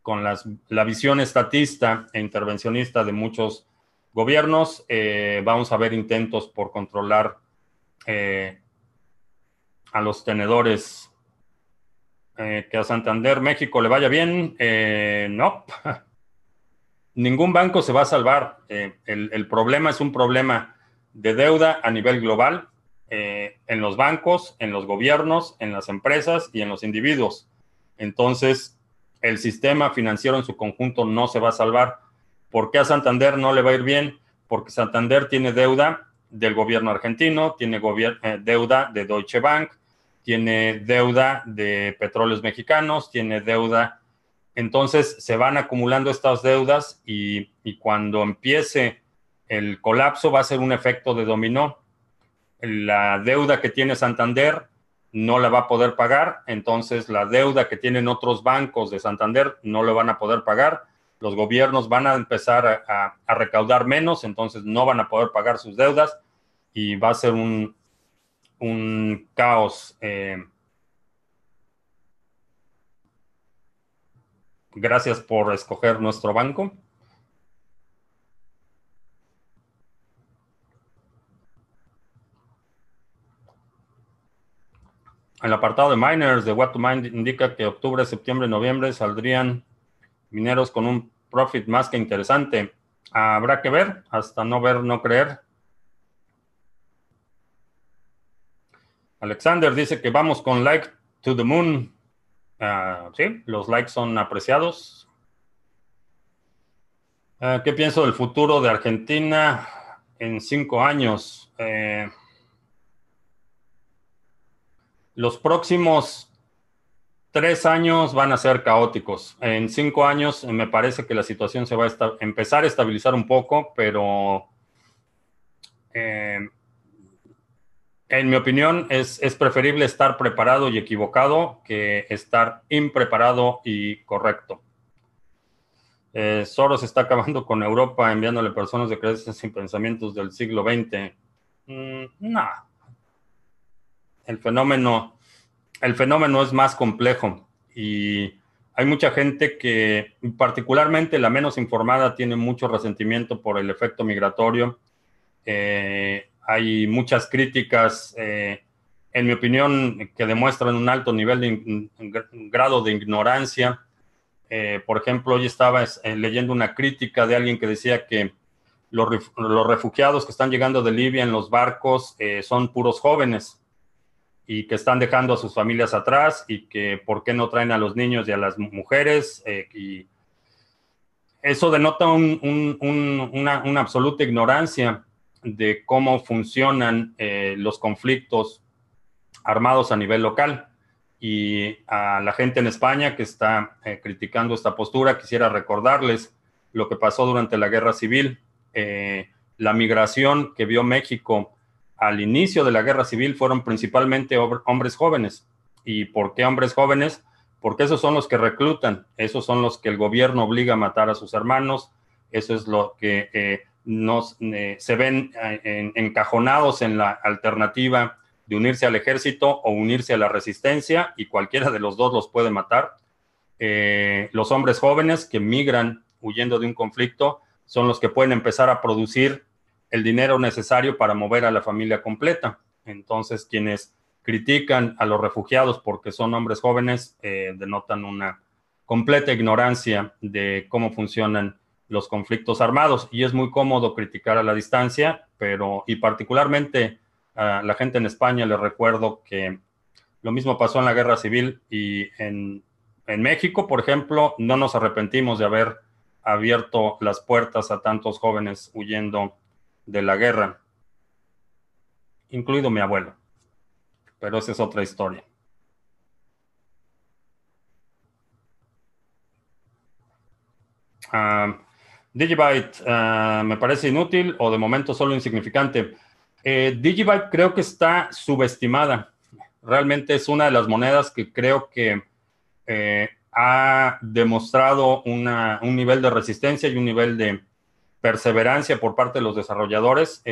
con la visión estatista e intervencionista de muchos gobiernos, eh, vamos a ver intentos por controlar eh, a los tenedores eh, que a Santander, México le vaya bien. Eh, no, <laughs> ningún banco se va a salvar. Eh, el, problema es un problema de deuda a nivel global en los bancos, en los gobiernos, en las empresas y en los individuos. Entonces, el sistema financiero en su conjunto no se va a salvar. ¿Por qué a Santander no le va a ir bien? Porque Santander tiene deuda del gobierno argentino, tiene deuda de Deutsche Bank, tiene deuda de petróleos mexicanos, tiene deuda. Entonces se van acumulando estas deudas y, cuando empiece el colapso va a ser un efecto de dominó. La deuda que tiene Santander no la va a poder pagar, entonces la deuda que tienen otros bancos de Santander no lo van a poder pagar, los gobiernos van a empezar a, recaudar menos, entonces no van a poder pagar sus deudas y va a ser un, un caos. Eh. gracias por escoger nuestro banco. El apartado de miners de What to Mine indica que octubre, septiembre, noviembre saldrían mineros con un profit más que interesante. Habrá que ver, hasta no ver, no creer. Alexander dice que vamos con like to the moon. Ah, sí, los likes son apreciados. Ah, ¿Qué pienso del futuro de Argentina en cinco años? Eh, los próximos tres años van a ser caóticos. En cinco años me parece que la situación se va a empezar a estabilizar un poco, pero eh, en mi opinión es, preferible estar preparado y equivocado que estar impreparado y correcto. Eh, Soros está acabando con Europa enviándole personas de creencias y pensamientos del siglo XX. Mm, no, el fenómeno, el fenómeno es más complejo y hay mucha gente que, particularmente la menos informada, tiene mucho resentimiento por el efecto migratorio. Eh, hay muchas críticas, eh, en mi opinión, que demuestran un alto nivel de grado de ignorancia. Eh, por ejemplo, hoy estaba leyendo una crítica de alguien que decía que los, refugiados que están llegando de Libia en los barcos son puros jóvenes y que están dejando a sus familias atrás y que por qué no traen a los niños y a las mujeres. Eh, y eso denota una, absoluta ignorancia de cómo funcionan eh, los conflictos armados a nivel local. Y a la gente en España que está eh, criticando esta postura, quisiera recordarles lo que pasó durante la guerra civil, la migración que vio México al inicio de la guerra civil fueron principalmente hombres jóvenes. ¿Y por qué hombres jóvenes? Porque esos son los que reclutan, esos son los que el gobierno obliga a matar a sus hermanos, eso es lo que eh, nos, eh, se ven eh, encajonados en la alternativa de unirse al ejército o unirse a la resistencia y cualquiera de los dos los puede matar. los hombres jóvenes que migran huyendo de un conflicto son los que pueden empezar a producir el dinero necesario para mover a la familia completa. Entonces, quienes critican a los refugiados porque son hombres jóvenes eh, denotan una completa ignorancia de cómo funcionan los conflictos armados y es muy cómodo criticar a la distancia, pero y particularmente a la gente en España les recuerdo que lo mismo pasó en la guerra civil y en, en México, por ejemplo, no nos arrepentimos de haber abierto las puertas a tantos jóvenes huyendo de la guerra, incluido mi abuelo. Pero esa es otra historia. Uh, Digibyte ah, me parece inútil o de momento solo insignificante. Eh, Digibyte creo que está subestimada. Realmente es una de las monedas que creo que eh, ha demostrado un nivel de resistencia y un nivel de, perseverancia por parte de los desarrolladores.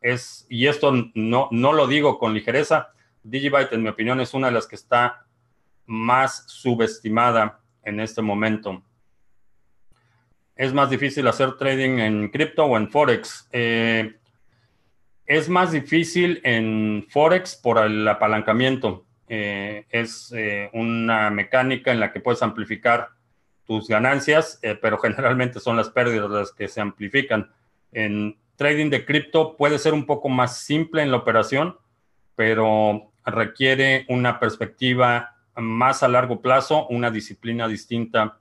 Es, y esto no, no lo digo con ligereza, Digibyte en mi opinión es una de las que está más subestimada en este momento. Es más difícil hacer trading en cripto o en Forex. Eh, es más difícil en Forex por el apalancamiento. Eh, es una mecánica en la que puedes amplificar tus ganancias, eh, pero <laughs> generalmente son las pérdidas las que se amplifican. En trading de cripto puede ser un poco más simple en la operación, pero requiere una perspectiva más a largo plazo, una disciplina distinta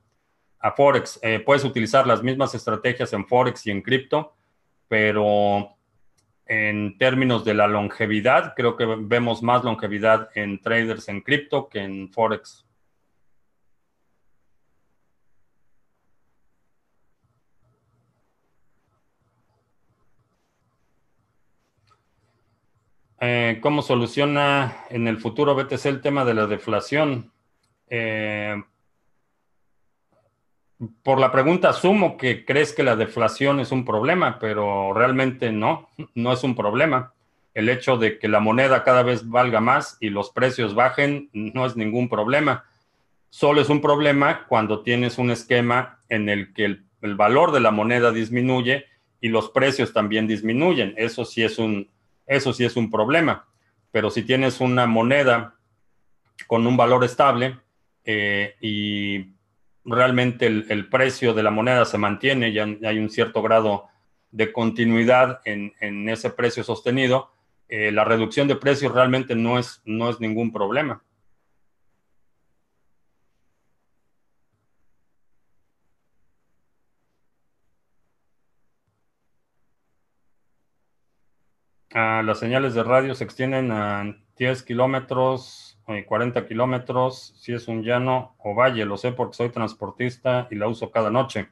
a Forex. Eh, puedes utilizar las mismas estrategias en Forex y en cripto, pero en términos de la longevidad, creo que vemos más longevidad en traders en cripto que en Forex. Eh, ¿Cómo soluciona en el futuro BTC el tema de la deflación? Eh, por la pregunta asumo que crees que la deflación es un problema, pero realmente no, no es un problema. El hecho de que la moneda cada vez valga más y los precios bajen no es ningún problema. Solo es un problema cuando tienes un esquema en el que el, valor de la moneda disminuye y los precios también disminuyen. Eso sí es un, eso sí es un problema. Pero si tienes una moneda con un valor estable eh, y realmente el, precio de la moneda se mantiene, ya hay un cierto grado de continuidad en, ese precio sostenido, eh, la reducción de precios realmente no es, no es ningún problema. las señales de radio se extienden a 10 kilómetros, 40 kilómetros, si es un llano o valle, lo sé porque soy transportista y la uso cada noche.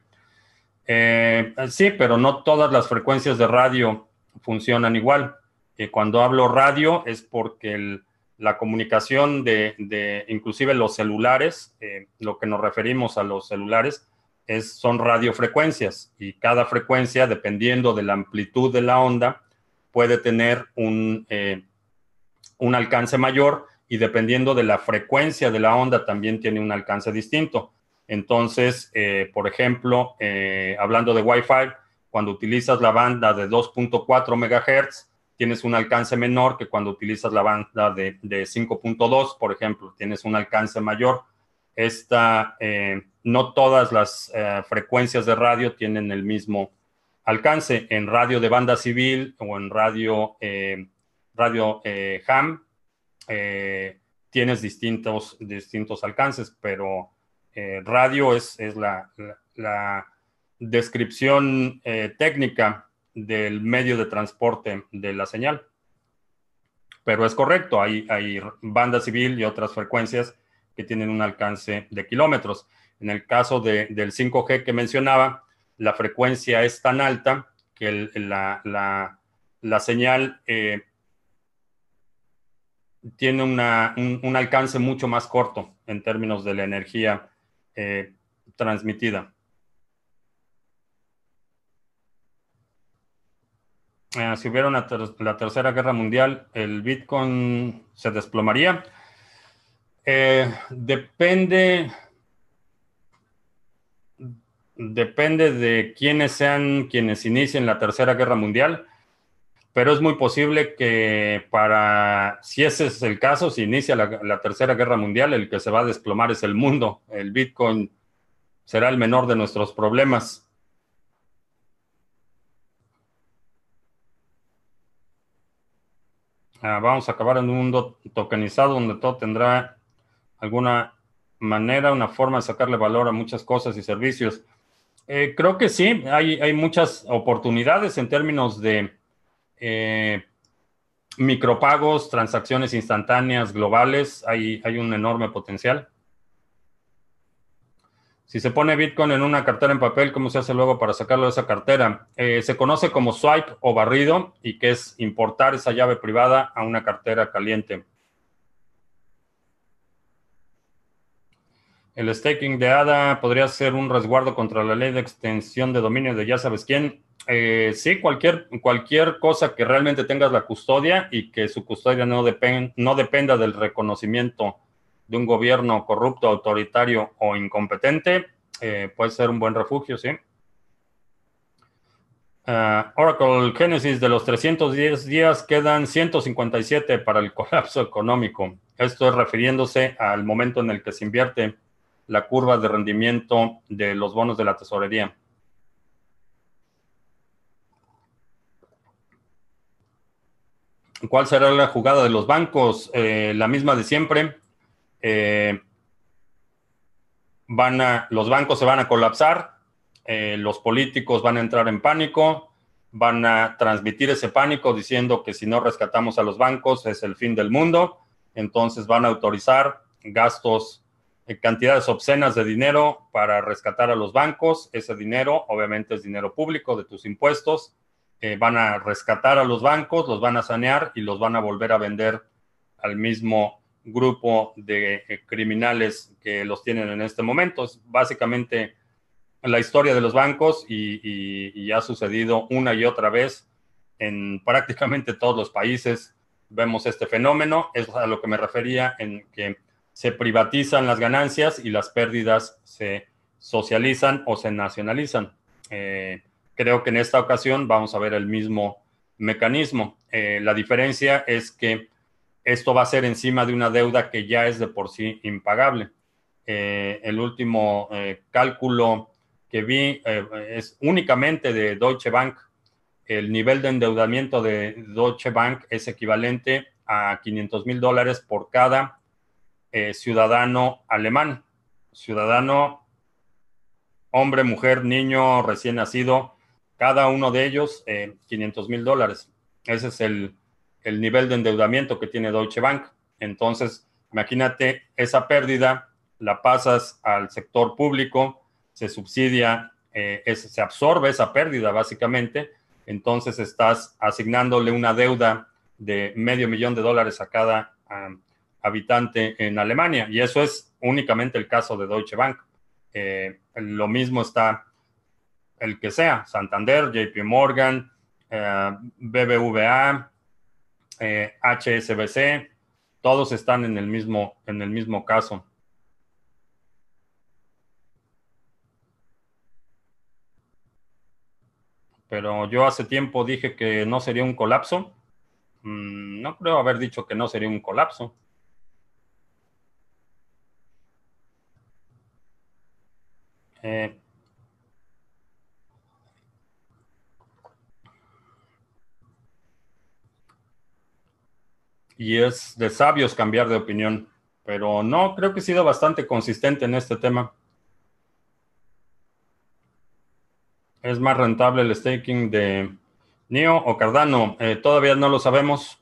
Eh, sí, pero no todas las frecuencias de radio funcionan igual. Y cuando hablo radio es porque la comunicación de, inclusive los celulares, eh, lo que nos referimos a los celulares, es, son radiofrecuencias y cada frecuencia, dependiendo de la amplitud de la onda, puede tener un, eh, un alcance mayor y dependiendo de la frecuencia de la onda también tiene un alcance distinto. Entonces, eh, por ejemplo, eh, hablando de Wi-Fi, cuando utilizas la banda de 2.4 MHz, tienes un alcance menor que cuando utilizas la banda de, de 5.2, por ejemplo, tienes un alcance mayor. Esta, no todas las frecuencias de radio tienen el mismo alcance en radio de banda civil o en radio, eh, radio eh, ham, eh, tienes distintos, distintos alcances, pero radio es, es la, la, descripción técnica del medio de transporte de la señal. Pero es correcto, hay, hay banda civil y otras frecuencias que tienen un alcance de kilómetros. En el caso de, del 5G que mencionaba, la frecuencia es tan alta que la, señal eh, tiene un, alcance mucho más corto en términos de la energía eh, transmitida. Eh, si hubiera la tercera guerra mundial, ¿el Bitcoin se desplomaría? depende, depende de quiénes sean quienes inicien la Tercera Guerra Mundial, pero es muy posible que para, si ese es el caso, si inicia la, Tercera Guerra Mundial, el que se va a desplomar es el mundo. El Bitcoin será el menor de nuestros problemas. Ah, vamos a acabar en un mundo tokenizado donde todo tendrá alguna manera, una forma de sacarle valor a muchas cosas y servicios. Eh, creo que sí, hay, muchas oportunidades en términos de eh, micropagos, transacciones instantáneas globales, hay, un enorme potencial. Si se pone Bitcoin en una cartera en papel, ¿cómo se hace luego para sacarlo de esa cartera? Eh, se conoce como swipe o barrido y que es importar esa llave privada a una cartera caliente. El staking de ADA podría ser un resguardo contra la ley de extensión de dominio de ya sabes quién. Eh, sí, cualquier, cualquier cosa que realmente tengas la custodia y que su custodia no, no dependa del reconocimiento de un gobierno corrupto, autoritario o incompetente, eh, puede ser un buen refugio, sí. Ah, Oracle Genesis de los 310 días quedan 157 para el <laughs> colapso económico. Esto es refiriéndose al momento en el que se invierte la curva de rendimiento de los bonos de la tesorería. ¿Cuál será la jugada de los bancos? Eh, la misma de siempre. Eh, van a, los bancos se van a colapsar, eh, los políticos van a entrar en pánico, van a transmitir ese pánico diciendo que si no rescatamos a los bancos es el fin del mundo. Entonces van a autorizar gastos, eh, cantidades obscenas de dinero para rescatar a los bancos. Ese dinero obviamente es dinero público de tus impuestos. Eh, van a rescatar a los bancos, los van a sanear y los van a volver a vender al mismo grupo de eh, criminales que los tienen en este momento. Es básicamente la historia de los bancos y, ha sucedido una y otra vez en prácticamente todos los países. Vemos este fenómeno, es a lo que me refería en que se privatizan las ganancias y las pérdidas se socializan o se nacionalizan. Eh, creo que en esta ocasión vamos a ver el mismo mecanismo. Eh, la diferencia es que esto va a ser encima de una deuda que ya es de por sí impagable. Eh, el último cálculo que vi eh, es únicamente de Deutsche Bank. El nivel de endeudamiento de Deutsche Bank es equivalente a 500 mil dólares por cada eh, ciudadano alemán. Ciudadano, hombre, mujer, niño, recién nacido, cada uno de ellos 500 eh, mil dólares. Ese es el, el nivel de endeudamiento que tiene Deutsche Bank. Entonces, imagínate esa pérdida, la pasas al sector público, se subsidia, eh, se absorbe esa pérdida básicamente, entonces estás asignándole una deuda de medio millón de dólares a cada habitante en Alemania y eso es únicamente el caso de Deutsche Bank. Eh, lo mismo está el que sea, Santander, JP Morgan, eh, BBVA, HSBC, todos están en el mismo, en el mismo caso. pero yo hace tiempo dije que no sería un colapso. Mm, no creo haber dicho que no sería un colapso. Eh, y es de sabios cambiar de opinión, pero no, creo que he sido bastante consistente en este tema. ¿Es más rentable el staking de NIO o Cardano? Eh, todavía no lo sabemos.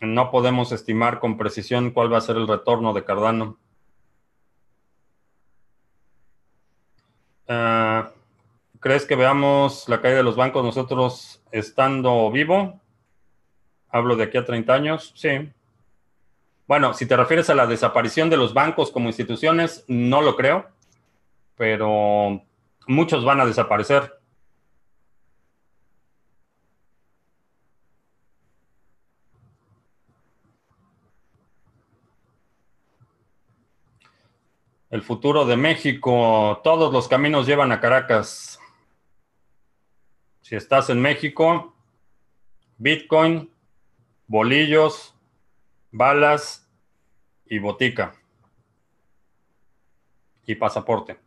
No podemos estimar con precisión cuál va a ser el retorno de Cardano. Eh, ¿Crees que veamos la caída de los bancos nosotros estando vivo? Hablo de aquí a 30 años, sí. Bueno, si te refieres a la desaparición de los bancos como instituciones, no lo creo, pero muchos van a desaparecer. El futuro de México, todos los caminos llevan a Caracas. Si estás en México, Bitcoin, bolillos, balas y botica. Y pasaporte.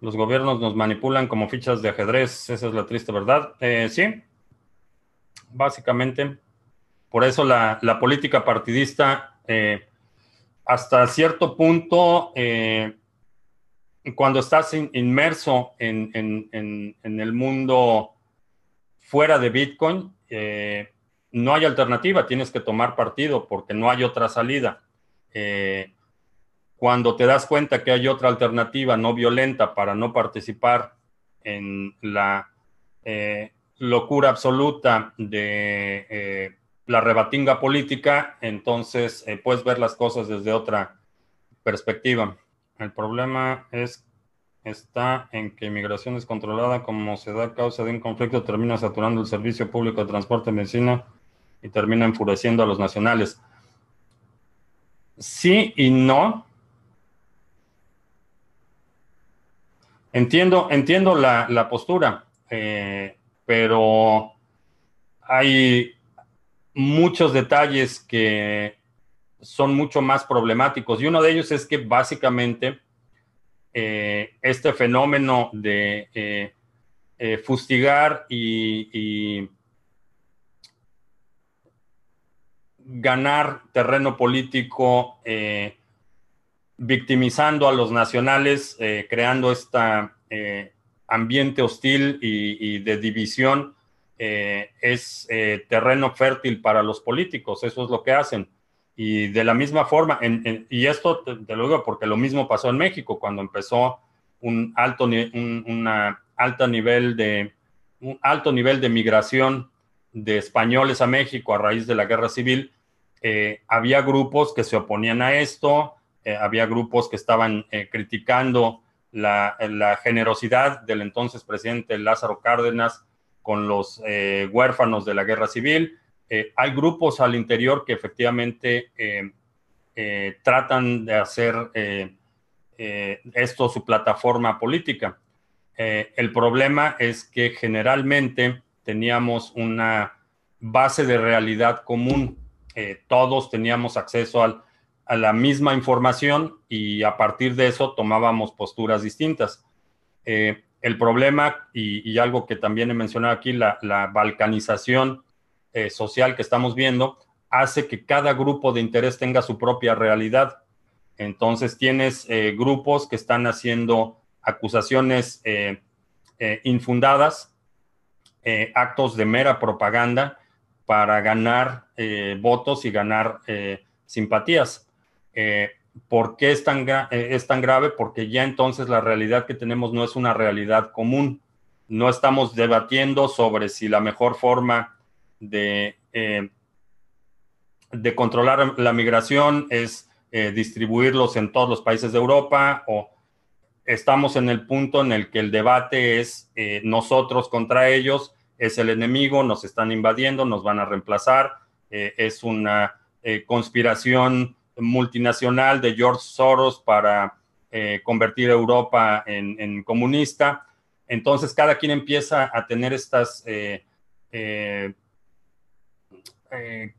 Los gobiernos nos manipulan como fichas de ajedrez, esa es la triste verdad. Eh, sí, básicamente. Por eso la, política partidista, eh, hasta cierto punto, eh, cuando estás inmerso en, el mundo fuera de Bitcoin, no hay alternativa, tienes que tomar partido porque no hay otra salida cuando te das cuenta que hay otra alternativa no violenta para no participar en la eh, locura absoluta de eh, la rebatinga política, entonces eh, puedes ver las cosas desde otra perspectiva. El problema es está en que inmigración descontrolada, como se da causa de un conflicto, termina saturando el servicio público de transporte de medicina y termina enfureciendo a los nacionales. Sí y no, Entiendo, entiendo la, postura, eh, pero hay muchos detalles que son mucho más problemáticos y uno de ellos es que básicamente eh, este fenómeno de eh, fustigar y, ganar terreno político victimizando a los nacionales, creando este ambiente hostil y de división, es terreno fértil para los políticos. Eso es lo que hacen. Y de la misma forma, y esto te, lo digo porque lo mismo pasó en México cuando empezó un alto, un, alta nivel de, un alto nivel de migración de españoles a México a raíz de la guerra civil. Eh, había grupos que se oponían a esto, eh, había grupos que estaban eh, criticando la, la, generosidad del entonces presidente Lázaro Cárdenas con los huérfanos de la guerra civil eh, hay grupos al interior que efectivamente eh, eh, tratan de hacer esto su plataforma política. el problema es que generalmente teníamos una base de realidad común. todos teníamos acceso a la misma información y a partir de eso tomábamos posturas distintas. el problema, y, algo que también he mencionado aquí, la balcanización eh, social que estamos viendo hace que cada grupo de interés tenga su propia realidad. Entonces tienes eh, grupos que están haciendo acusaciones eh, infundadas, actos de mera propaganda para ganar votos y ganar simpatías. ¿Por qué es tan, es tan grave? Porque ya entonces la realidad que tenemos no es una realidad común. No estamos debatiendo sobre si la mejor forma de, eh, de controlar la migración es eh, distribuirlos en todos los países de Europa o estamos en el punto en el que el debate es eh, nosotros contra ellos, es el enemigo, nos están invadiendo, nos van a reemplazar, es una conspiración multinacional de George Soros para convertir Europa en, comunista. Entonces cada quien empieza a tener estas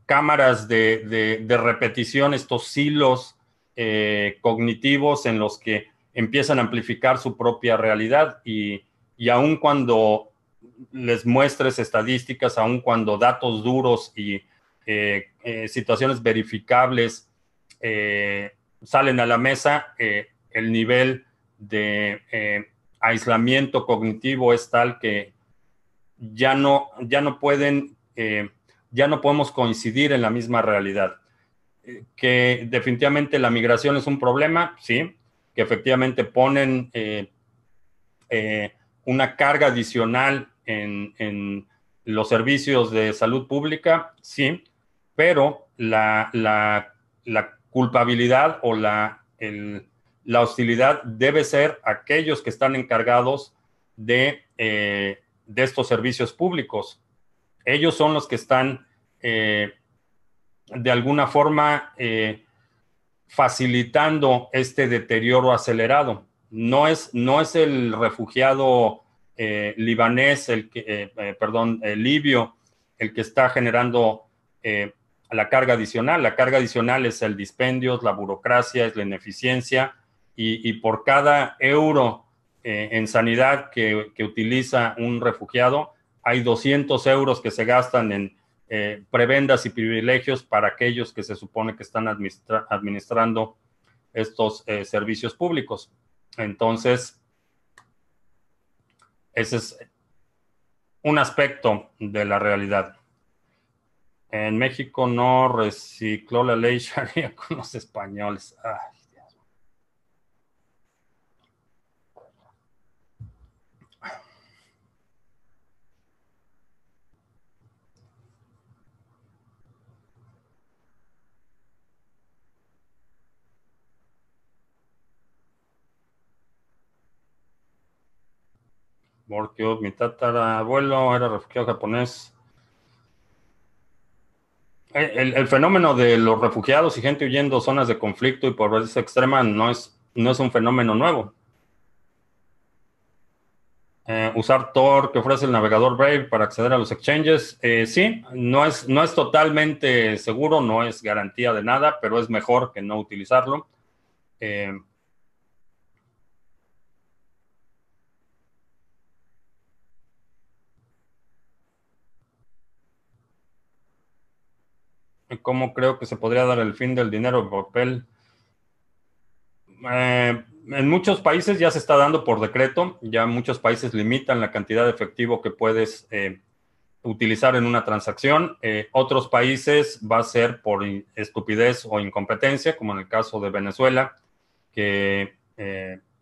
cámaras de, repetición, estos hilos eh, cognitivos en los que empiezan a amplificar su propia realidad y, aun cuando les muestres estadísticas, aun cuando datos duros y eh, situaciones verificables salen a la mesa, el nivel de aislamiento cognitivo es tal que ya no, ya no pueden ya no podemos coincidir en la misma realidad. Eh, que definitivamente la migración es un problema, sí, que efectivamente ponen eh, eh, una carga adicional en, los servicios de salud pública, sí, pero la, culpabilidad o la, hostilidad debe ser aquellos que están encargados de estos servicios públicos ellos son los que están eh, de alguna forma eh, facilitando este deterioro acelerado. No es, no es el refugiado eh, libanés, el que, perdón, el libio, el que está generando la carga adicional. La carga adicional es el dispendio, la burocracia, es la ineficiencia y, por cada euro en sanidad que, que utiliza un refugiado, hay 200 euros que se gastan en eh, prebendas y privilegios para aquellos que se supone que están administrando estos eh, servicios públicos. Entonces, ese es un aspecto de la realidad. En México no recicló la ley <laughs> Sharia con los españoles. Porque mi tatarabuelo era refugiado japonés. El, fenómeno de los refugiados y gente huyendo zonas de conflicto y pobreza extrema no es, no es un fenómeno nuevo. Eh, usar Tor que ofrece el navegador Brave para acceder a los exchanges. Eh, sí, no es, no es totalmente seguro, no es garantía de nada, pero es mejor que no utilizarlo. Eh, cómo creo que se podría dar el fin del dinero de papel. Eh, en muchos países ya se está dando por decreto, ya muchos países limitan la cantidad de efectivo que puedes eh, utilizar en una transacción. Eh, otros países va a ser por estupidez o incompetencia, como en el caso de Venezuela, que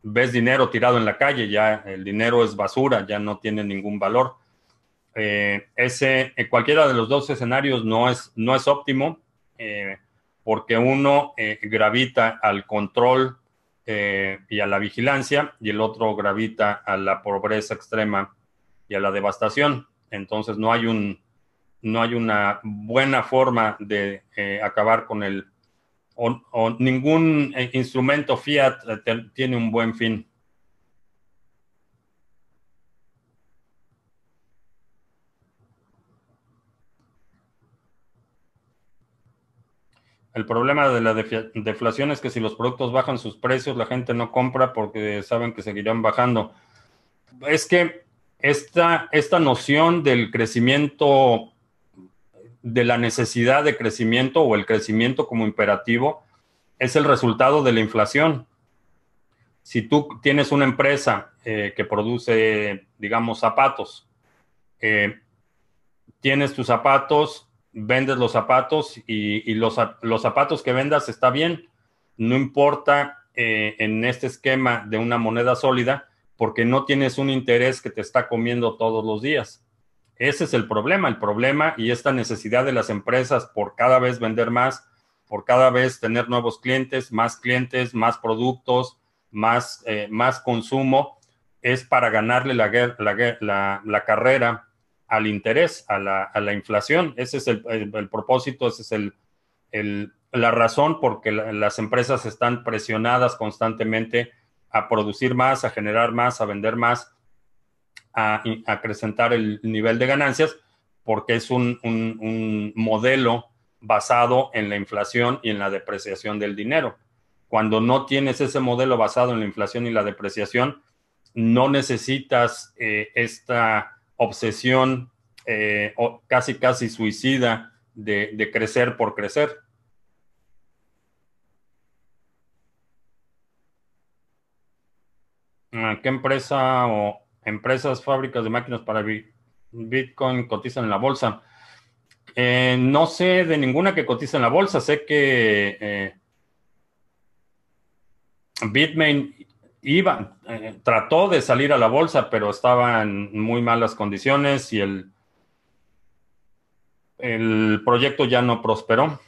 ves dinero tirado en la calle, ya el dinero es basura, ya no tiene ningún valor. Ese, cualquiera de los dos escenarios no es, no es óptimo, porque uno gravita al control eh, y a la vigilancia, y el otro gravita a la pobreza extrema y a la devastación. Entonces no hay un no hay una buena forma de eh, acabar con el o, ningún eh, instrumento fiat tiene un buen fin. El problema de la deflación es que si los productos bajan sus precios, la gente no compra porque saben que seguirán bajando. Es que esta, esta noción del crecimiento, de la necesidad de crecimiento o el crecimiento como imperativo, es el resultado de la inflación. Si tú tienes una empresa eh, que produce, digamos, zapatos, eh, tienes tus zapatos vendes los zapatos y, los, zapatos que vendas está bien. No importa eh, en este esquema de una moneda sólida porque no tienes un interés que te está comiendo todos los días. Ese es el problema, el problema y esta necesidad de las empresas por cada vez vender más, por cada vez tener nuevos clientes, más clientes, más productos, más, eh, más consumo, es para ganarle la, la, la carrera al interés, a la, inflación. Ese es el, propósito, esa es el, la razón por que las empresas están presionadas constantemente a producir más, a generar más, a vender más, a, acrecentar el nivel de ganancias, porque es un, un modelo basado en la inflación y en la depreciación del dinero. Cuando no tienes ese modelo basado en la inflación y la depreciación, no necesitas eh, esta obsesión eh, casi casi suicida de, crecer por crecer. Ah, ¿Qué empresa o empresas, fábricas de máquinas para Bitcoin cotizan en la bolsa? Eh, no sé de ninguna que cotiza en la bolsa. Sé que eh, Bitmain iba, eh, trató de salir a la bolsa, pero estaba en muy malas condiciones y el, el proyecto ya no prosperó.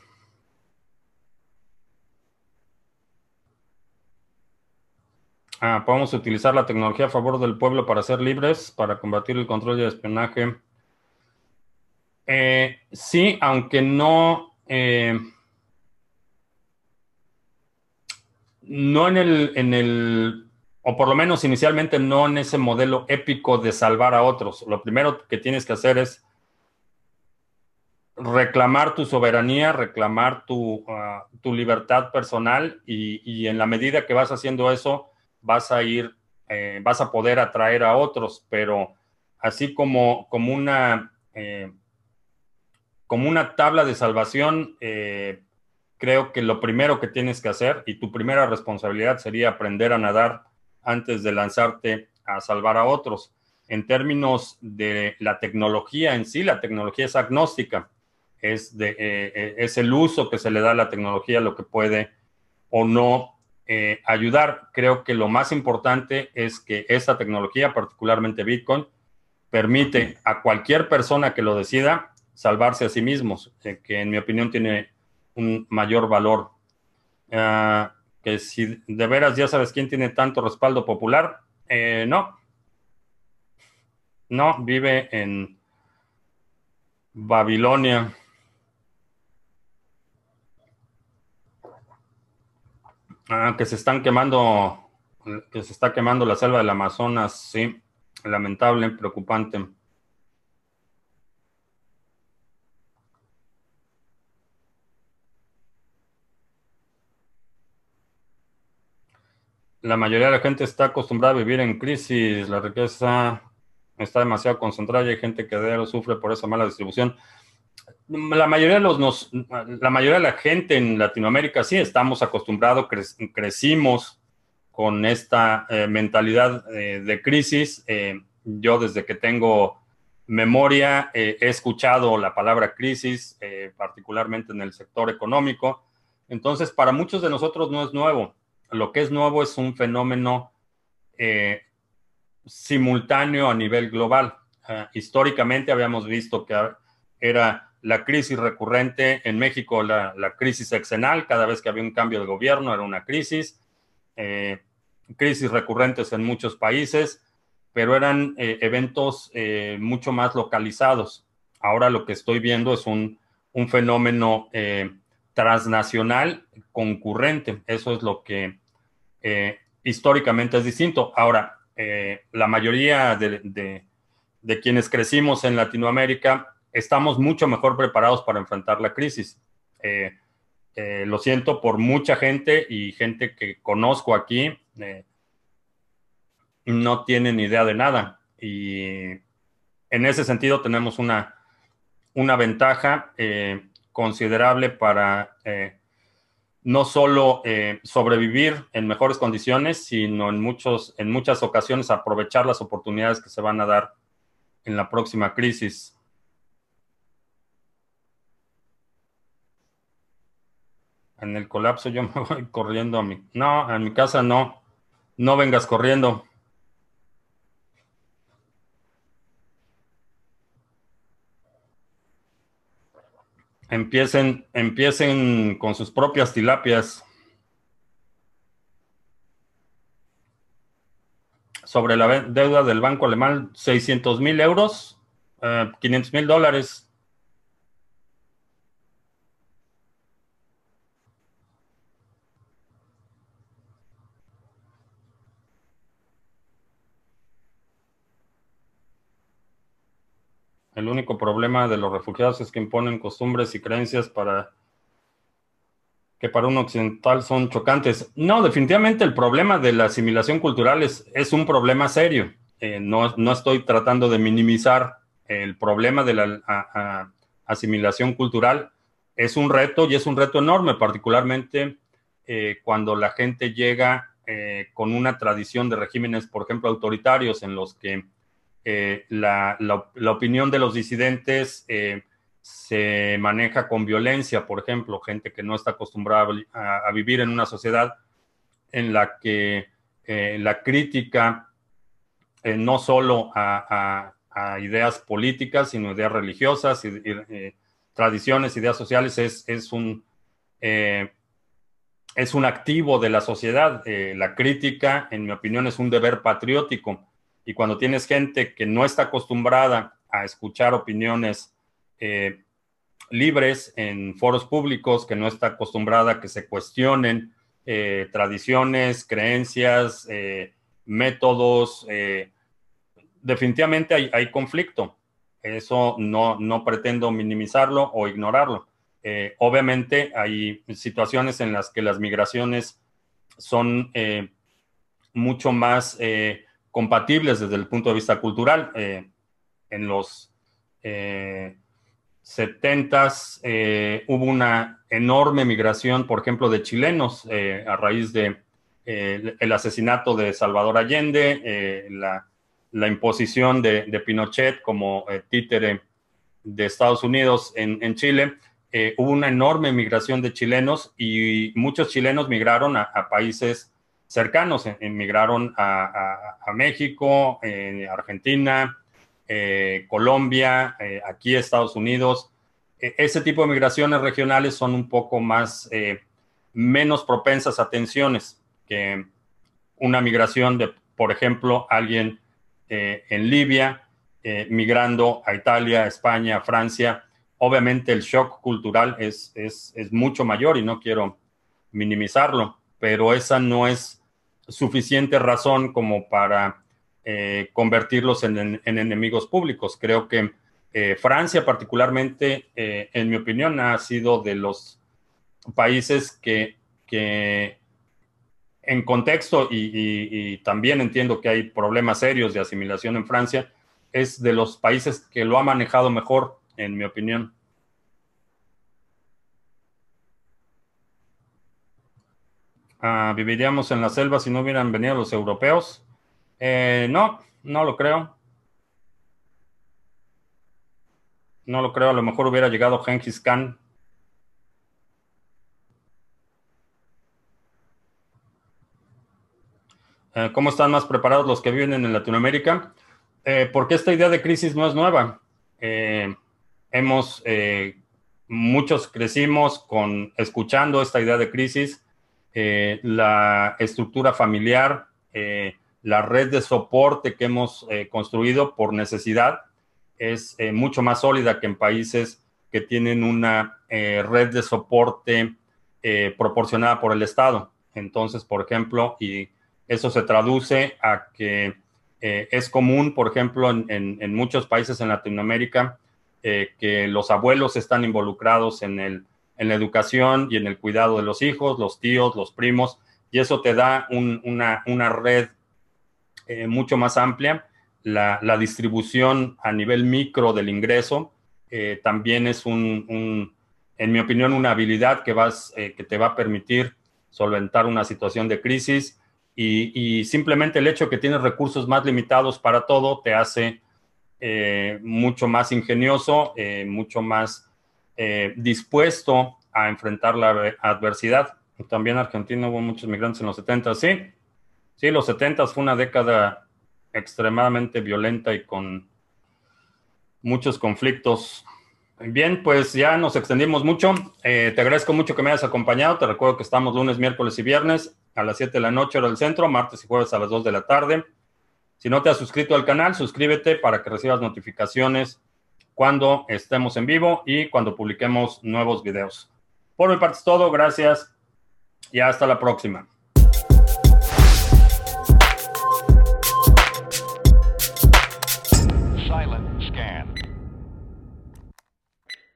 Ah, podemos utilizar la tecnología a favor del pueblo para ser libres, para combatir el control y el espionaje. Eh, sí, aunque no, eh, no en el, en el, o por lo menos inicialmente no en ese modelo épico de salvar a otros. Lo primero que tienes que hacer es reclamar tu soberanía, reclamar tu, ah, libertad personal y, en la medida que vas haciendo eso, vas a ir, eh, vas a poder atraer a otros, pero así como, como una... Eh, como una tabla de salvación, eh, creo que lo primero que tienes que hacer y tu primera responsabilidad sería aprender a nadar antes de lanzarte a salvar a otros. En términos de la tecnología en sí, la tecnología es agnóstica, es, de, eh, eh, es el uso que se le da a la tecnología lo que puede o no eh, ayudar. Creo que lo más importante es que esta tecnología, particularmente Bitcoin, permite a cualquier persona que lo decida salvarse a sí mismos, que en mi opinión tiene un mayor valor. Ah, que si de veras ya sabes quién tiene tanto respaldo popular, eh, no. No, vive en Babilonia. Ah, que se están quemando, que se está quemando la selva del Amazonas, sí, lamentable, preocupante. La mayoría de la gente está acostumbrada a vivir en crisis, la riqueza está demasiado concentrada y hay gente que de sufre por esa mala distribución. La mayoría de los la mayoría de la gente en Latinoamérica sí estamos acostumbrados, crecimos con esta mentalidad de crisis. yo desde que tengo memoria he escuchado la palabra crisis, particularmente en el sector económico. Entonces, para muchos de nosotros no es nuevo. Lo que es nuevo es un fenómeno simultáneo a nivel global. Ah, históricamente habíamos visto que era la crisis recurrente en México, la, crisis exenal, cada vez que había un cambio de gobierno era una crisis, eh, crisis recurrentes en muchos países, pero eran eh, eventos eh, mucho más localizados. Ahora lo que estoy viendo es un, un fenómeno transnacional concurrente, eso es lo que históricamente es distinto. Ahora, la mayoría de quienes crecimos en Latinoamérica, estamos mucho mejor preparados para enfrentar la crisis. Eh, eh, lo siento por mucha gente y gente que conozco aquí, eh, no tienen idea de nada. Y en ese sentido tenemos una, una ventaja considerable para no solo sobrevivir en mejores condiciones, sino en, muchos, en muchas ocasiones aprovechar las oportunidades que se van a dar en la próxima crisis. En el colapso yo <laughs> me voy corriendo a mi... No, a mi casa no. No vengas corriendo. Empiecen, empiecen con sus propias tilapias. sobre la deuda del banco alemán, 600 mil euros, 500 eh, mil dólares. El único problema de los refugiados es que imponen costumbres y creencias para que para un occidental son chocantes. No, definitivamente el problema de la asimilación cultural es, un problema serio. Eh, no, no, estoy tratando de minimizar el problema de la asimilación cultural. Es un reto y es un reto enorme, particularmente eh, cuando la gente llega eh, con una tradición de regímenes, por ejemplo, autoritarios, en los que la, la, la, opinión de los disidentes se maneja con violencia, por ejemplo, gente que no está acostumbrada a, vivir en una sociedad en la que eh, la crítica eh, no solo a, ideas políticas, sino ideas religiosas, y, eh, tradiciones, ideas sociales, es, es un, es un activo de la sociedad. la crítica, en mi opinión, es un deber patriótico. Y cuando tienes gente que no está acostumbrada a escuchar opiniones eh, libres en foros públicos, que no está acostumbrada a que se cuestionen eh, tradiciones, creencias, eh, métodos. definitivamente hay, conflicto. Eso no, no, pretendo minimizarlo o ignorarlo. obviamente hay situaciones en las que las migraciones son mucho más compatibles desde el punto de vista cultural. en los 70 eh, hubo una enorme migración, por ejemplo, de chilenos eh, a raíz de eh, el asesinato de Salvador Allende, la, imposición de, Pinochet como títere de Estados Unidos en, Chile. hubo una enorme migración de chilenos y muchos chilenos migraron a, países cercanos, emigraron a, a, México, Argentina, eh, Colombia, eh, aquí Estados Unidos. E, ese tipo de migraciones regionales son un poco más, eh, menos propensas a tensiones que una migración de, por ejemplo, alguien en Libia migrando a Italia, España, Francia. Obviamente el shock cultural es, es, es mucho mayor y no quiero minimizarlo, pero esa no es suficiente razón como para eh, convertirlos en, enemigos públicos. Creo que eh, Francia particularmente, eh, en mi opinión, ha sido de los países que, en contexto, y, también entiendo que hay problemas serios de asimilación en Francia, es de los países que lo ha manejado mejor, en mi opinión. Ah, ¿Viviríamos en la selva si no hubieran venido los europeos? Eh, no, no lo creo. No lo creo, a lo mejor hubiera llegado Genghis Khan. Eh, ¿Cómo están más preparados los que viven en Latinoamérica? Eh, porque esta idea de crisis no es nueva. Eh, hemos, muchos crecimos con escuchando esta idea de crisis, la estructura familiar, la red de soporte que hemos construido por necesidad es eh, mucho más sólida que en países que tienen una eh, red de soporte eh, proporcionada por el Estado. Entonces, por ejemplo, y eso se traduce a que es común, por ejemplo, en, muchos países en Latinoamérica, que los abuelos están involucrados en, el, en la educación y en el cuidado de los hijos, los tíos, los primos, y eso te da una, red mucho más amplia. La, distribución a nivel micro del ingreso eh, también es un, en mi opinión, una habilidad que, vas, eh, que te va a permitir solventar una situación de crisis. Y, simplemente el hecho que tienes recursos más limitados para todo te hace eh, mucho más ingenioso, mucho más dispuesto a enfrentar la adversidad. También en Argentina hubo muchos migrantes en los 70, sí. Sí, los 70 fue una década extremadamente violenta y con muchos conflictos. Bien, pues ya nos extendimos mucho. Eh, te agradezco mucho que me hayas acompañado. Te recuerdo que estamos lunes, miércoles y viernes a las 7 de la noche hora del centro, martes y jueves a las 2 de la tarde. Si no te has suscrito al canal, suscríbete para que recibas notificaciones cuando estemos en vivo y cuando publiquemos nuevos videos. Por mi parte es todo. Gracias y hasta la próxima.